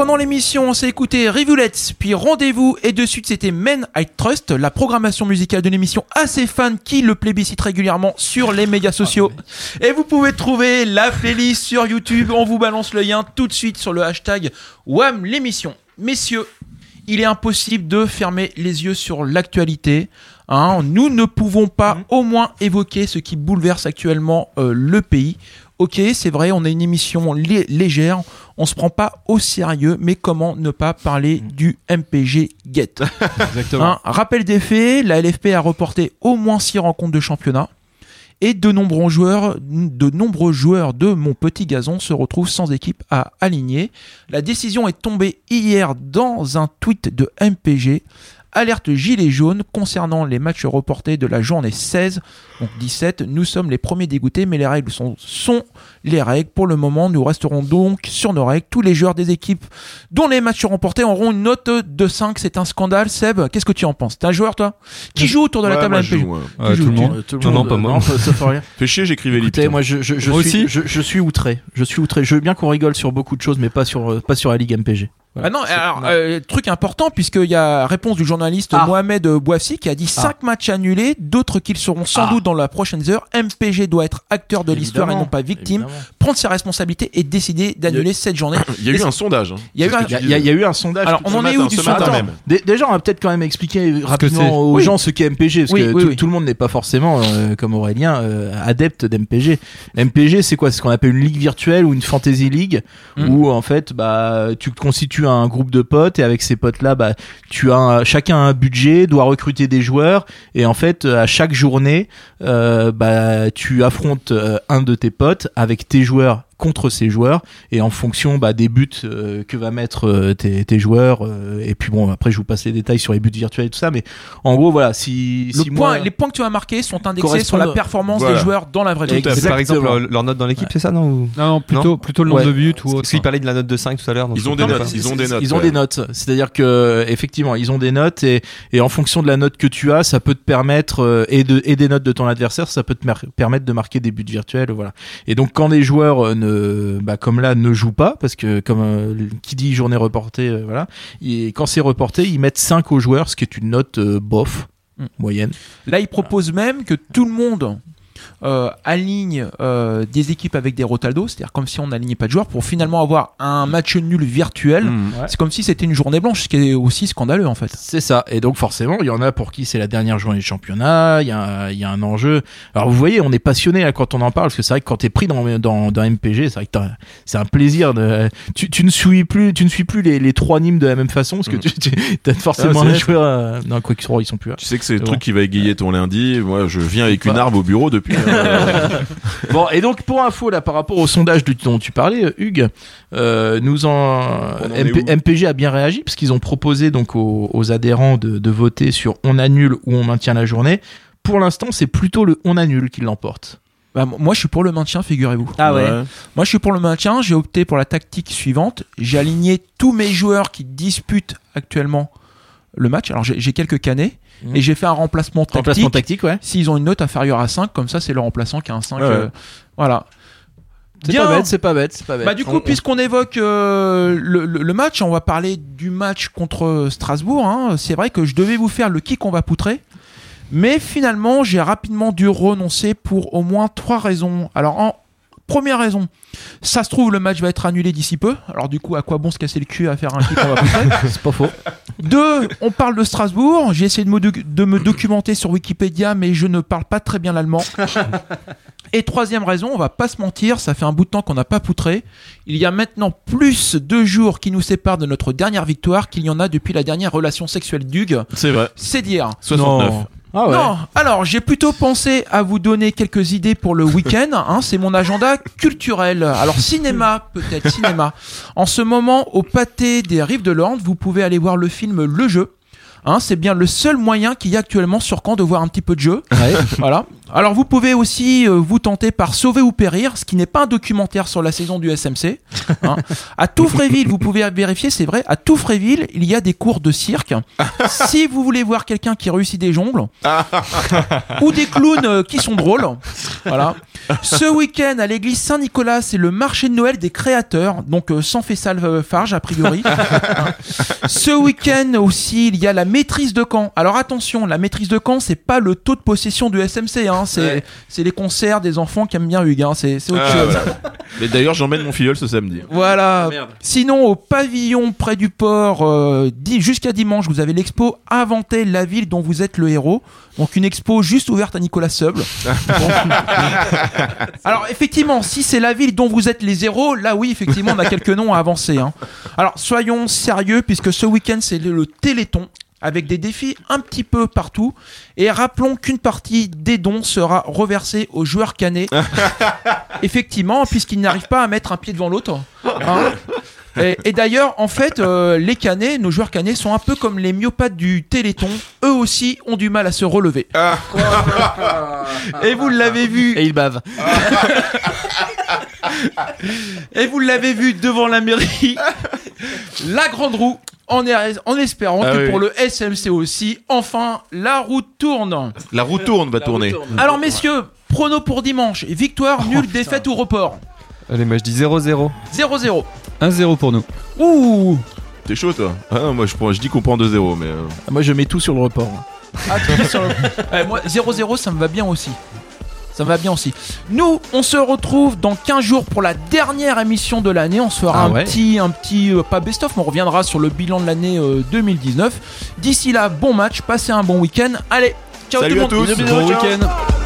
Pendant l'émission, on s'est écouté Rivulets, puis Rendez-vous, et de suite c'était Men I Trust, la programmation musicale de l'émission assez fan qui le plébiscite régulièrement sur les médias sociaux. Et vous pouvez trouver la playlist sur YouTube, on vous balance le lien tout de suite sur le hashtag WAM l'émission. Messieurs, il est impossible de fermer les yeux sur l'actualité. hein. nous ne pouvons pas au moins évoquer ce qui bouleverse actuellement euh, le pays. Ok, c'est vrai, on a une émission lé- légère, on se prend pas au sérieux, mais comment ne pas parler du MPG Get Exactement. Hein, Rappel des faits, la LFP a reporté au moins 6 rencontres de championnat. Et de nombreux joueurs, de nombreux joueurs de mon petit gazon se retrouvent sans équipe à aligner. La décision est tombée hier dans un tweet de MPG. Alerte gilet jaune concernant les matchs reportés de la journée 16, donc 17. Nous sommes les premiers dégoûtés, mais les règles sont, sont les règles. Pour le moment, nous resterons donc sur nos règles. Tous les joueurs des équipes dont les matchs sont remportés auront une note de 5. C'est un scandale. Seb, qu'est-ce que tu en penses? T'es un joueur, toi? Qui joue autour de la Ouais, table moi, à joue, ouais. Joue tout le monde. Tout le Non, monde, pas moi. Non, ça, ça fait rien. Chier, j'écrivais Écoutez, moi je, je, je Moi suis, aussi. je, je suis outré. Je suis outré. Je veux bien qu'on rigole sur beaucoup de choses, mais pas sur, euh, pas sur la Ligue MPG. Ah non, alors, euh, truc important, puisqu'il y a réponse du journaliste Ah. Mohamed Bouafsi qui a dit 5 matchs annulés, d'autres qu'ils seront sans Ah. doute dans la prochaine heure. MPG doit être acteur de l'histoire et non pas victime, Évidemment. Prendre ses responsabilités et décider d'annuler cette journée. Il y a eu un sondage. hein. Il y a eu un- sondage. Alors, on ce en est matin, où du ce sondage matin même Dé- Déjà, on va peut-être quand même expliquer que rapidement aux Oui. gens ce qu'est MPG, parce Oui, que oui, tout, oui. tout le monde n'est pas forcément, euh, comme Aurélien, euh, adepte d'MPG. MPG, c'est quoi? C'est ce qu'on appelle une ligue virtuelle ou une fantasy league, Mm. où en fait, bah, tu constitues un groupe de potes et avec ces potes-là, bah, tu as un- chacun a un budget, doit recruter des joueurs et en fait, à chaque journée, euh, bah, tu affrontes euh, un de tes potes avec tes joueurs contre ces joueurs et en fonction bah, des buts euh, que va mettre euh, tes, tes joueurs euh, et puis bon après je vous passe les détails sur les buts virtuels et tout ça mais en gros voilà si, Le si point, moi les points que tu as marqués sont indexés sur la performance Voilà. des joueurs dans la vraie vie. Par exemple leur, leur note dans l'équipe, c'est ça, non ou- Non, non, plutôt, Non plutôt le nombre Ouais. de buts ou Parce autre. qu'il parlait de la note de 5 tout à l'heure. Ils ont des notes, ils ont des notes. Ils ont des notes. C'est-à-dire que effectivement, ils ont des notes et, et en fonction de la note que tu as, ça peut te permettre euh, et de et des notes de ton adversaire, ça peut te permettre de marquer des buts virtuels, voilà. Et donc quand les joueurs euh, ne, bah, comme là, ne jouent pas, parce que comme euh, qui dit journée reportée, euh, voilà. Et quand c'est reporté, ils mettent 5 aux joueurs, ce qui est une note euh, bof Mm. moyenne. Là, il propose même que tout le monde euh, aligne euh, des équipes avec des Rotaldo, c'est-à-dire comme si on n'alignait pas de joueurs pour finalement avoir un match nul virtuel. Mmh, ouais. C'est comme si c'était une journée blanche, ce qui est aussi scandaleux en fait. C'est ça. Et donc forcément, il y en a pour qui c'est la dernière journée du championnat, il y, a, il y a un enjeu. Alors vous voyez, on est passionné là, quand on en parle, parce que c'est vrai que quand t'es pris dans, dans, dans MPG, c'est vrai que c'est un plaisir de... Tu, tu ne suis plus, tu ne suis plus les, les trois Nîmes de la même façon, parce que tu, tu as forcément Ah, un joueur... euh, Non, quoi qu'ils soient, ils sont plus là. Tu sais que c'est le truc bon. qui va égayer ton lundi. Moi, je viens avec une Pas. arme au bureau depuis. Euh, Bon, et donc pour info, là, par rapport au sondage dont tu parlais, Hugues, euh, nous en, MP- MPG a bien réagi parce qu'ils ont proposé donc aux, aux adhérents de, de voter sur on annule ou on maintient la journée. Pour l'instant, c'est plutôt le on annule qui l'emporte. Bah, moi je suis pour le maintien, figurez-vous. Ah ouais. Moi je suis pour le maintien, j'ai opté pour la tactique suivante. J'ai aligné tous mes joueurs qui disputent actuellement le match. Alors j'ai j'ai quelques canets. Mhm. Et j'ai fait un remplacement tactique. Remplacement tactique, ouais. S'ils ont une note inférieure à 5, comme ça c'est le remplaçant qui a un 5. Ouais, ouais. euh, voilà. C'est pas bête, c'est pas bête, c'est pas bête. Bah du coup, On- on- puisqu'on évoque euh, le, le- le match, on va parler du match contre Strasbourg. hein. C'est vrai que je devais vous faire le kick on va poutrer. Mais finalement, j'ai rapidement dû renoncer pour au moins trois raisons. Alors, en première raison, ça se trouve, le match va être annulé d'ici peu. Alors, du coup, à quoi bon se casser le cul à faire un kick on va poutrer C'est pas faux. Deux, on parle de Strasbourg. J'ai essayé de me, doc- de me documenter sur Wikipédia, mais je ne parle pas très bien l'allemand. Et troisième raison, on va pas se mentir, ça fait un bout de temps qu'on n'a pas poutré. Il y a maintenant plus de jours qui nous séparent de notre dernière victoire qu'il y en a depuis la dernière relation sexuelle d'Hugues. C'est vrai. C'est dire. 69. Non. Ah ouais. Non, alors j'ai plutôt pensé à vous donner quelques idées pour le week-end. hein, c'est mon agenda culturel. Alors cinéma, peut-être cinéma. En ce moment, au pâté des Rives de l'Orne, vous pouvez aller voir le film Le Jeu. Hein, c'est bien le seul moyen qu'il y a actuellement sur Caen de voir un petit peu de jeu. voilà. Alors vous pouvez aussi euh, vous tenter par Sauver ou Périr, ce qui n'est pas un documentaire sur la saison du SMC. hein. À Touffréville, vous pouvez vérifier, c'est vrai, à Touffréville, il y a des cours de cirque. si vous voulez voir quelqu'un qui réussit des jongles, ou des clowns euh, qui sont drôles. Voilà. Ce week-end à l'église Saint-Nicolas, c'est le marché de Noël des créateurs, donc euh, sans Fessal euh, Farge a priori. Hein. Ce week-end aussi, il y a la maîtrise de Caen. Alors attention, la maîtrise de Caen, c'est pas le taux de possession du SMC, hein, c'est Ouais. c'est les concerts des enfants qui aiment bien Hugues, hein, c'est c'est autre Ah, chose. voilà. Mais d'ailleurs, j'emmène mon filleul ce samedi. Voilà. merde. Sinon, au pavillon près du port, euh, jusqu'à dimanche, vous avez l'expo Inventer la ville dont vous êtes le héros. Donc une expo juste ouverte à Nicolas Seuble. Alors effectivement, si c'est la ville dont vous êtes les héros, là oui, effectivement, on a quelques noms à avancer. hein. Alors soyons sérieux, puisque ce week-end, c'est le, le Téléthon. Avec des défis un petit peu partout. Et rappelons qu'une partie des dons sera reversée aux joueurs canets. Effectivement, puisqu'ils n'arrivent pas à mettre un pied devant l'autre. Hein. Et, et d'ailleurs, en fait, euh, les canets, nos joueurs canets, sont un peu comme les myopathes du Téléthon. Eux aussi ont du mal à se relever. Et vous l'avez vu. Et ils bavent. Et vous l'avez vu devant la mairie, la grande roue, en, en espérant Ah que oui. pour le SMC aussi, enfin, la roue tourne. La roue tourne va tourner. Alors messieurs, prono pour dimanche, victoire, nul, défaite ou report? Allez, moi je dis 0-0. 0-0. 1-0 pour nous. Ouh T'es chaud toi ah non, moi je, prends- je dis qu'on prend 2-0 mais. euh, Moi, je mets tout sur le report. Ah, tu dis sur le- Ouais, moi, 0-0, ça me va bien aussi. Ça me va bien aussi. Nous, on se retrouve dans 15 jours pour la dernière émission de l'année. On se fera Ah un ouais. petit, un petit, euh, pas best-of, mais on reviendra sur le bilan de l'année euh, 2019. D'ici là, bon match, passez un bon week-end. Allez, ciao Salut tout le à monde. tous. Bon ciao. week-end.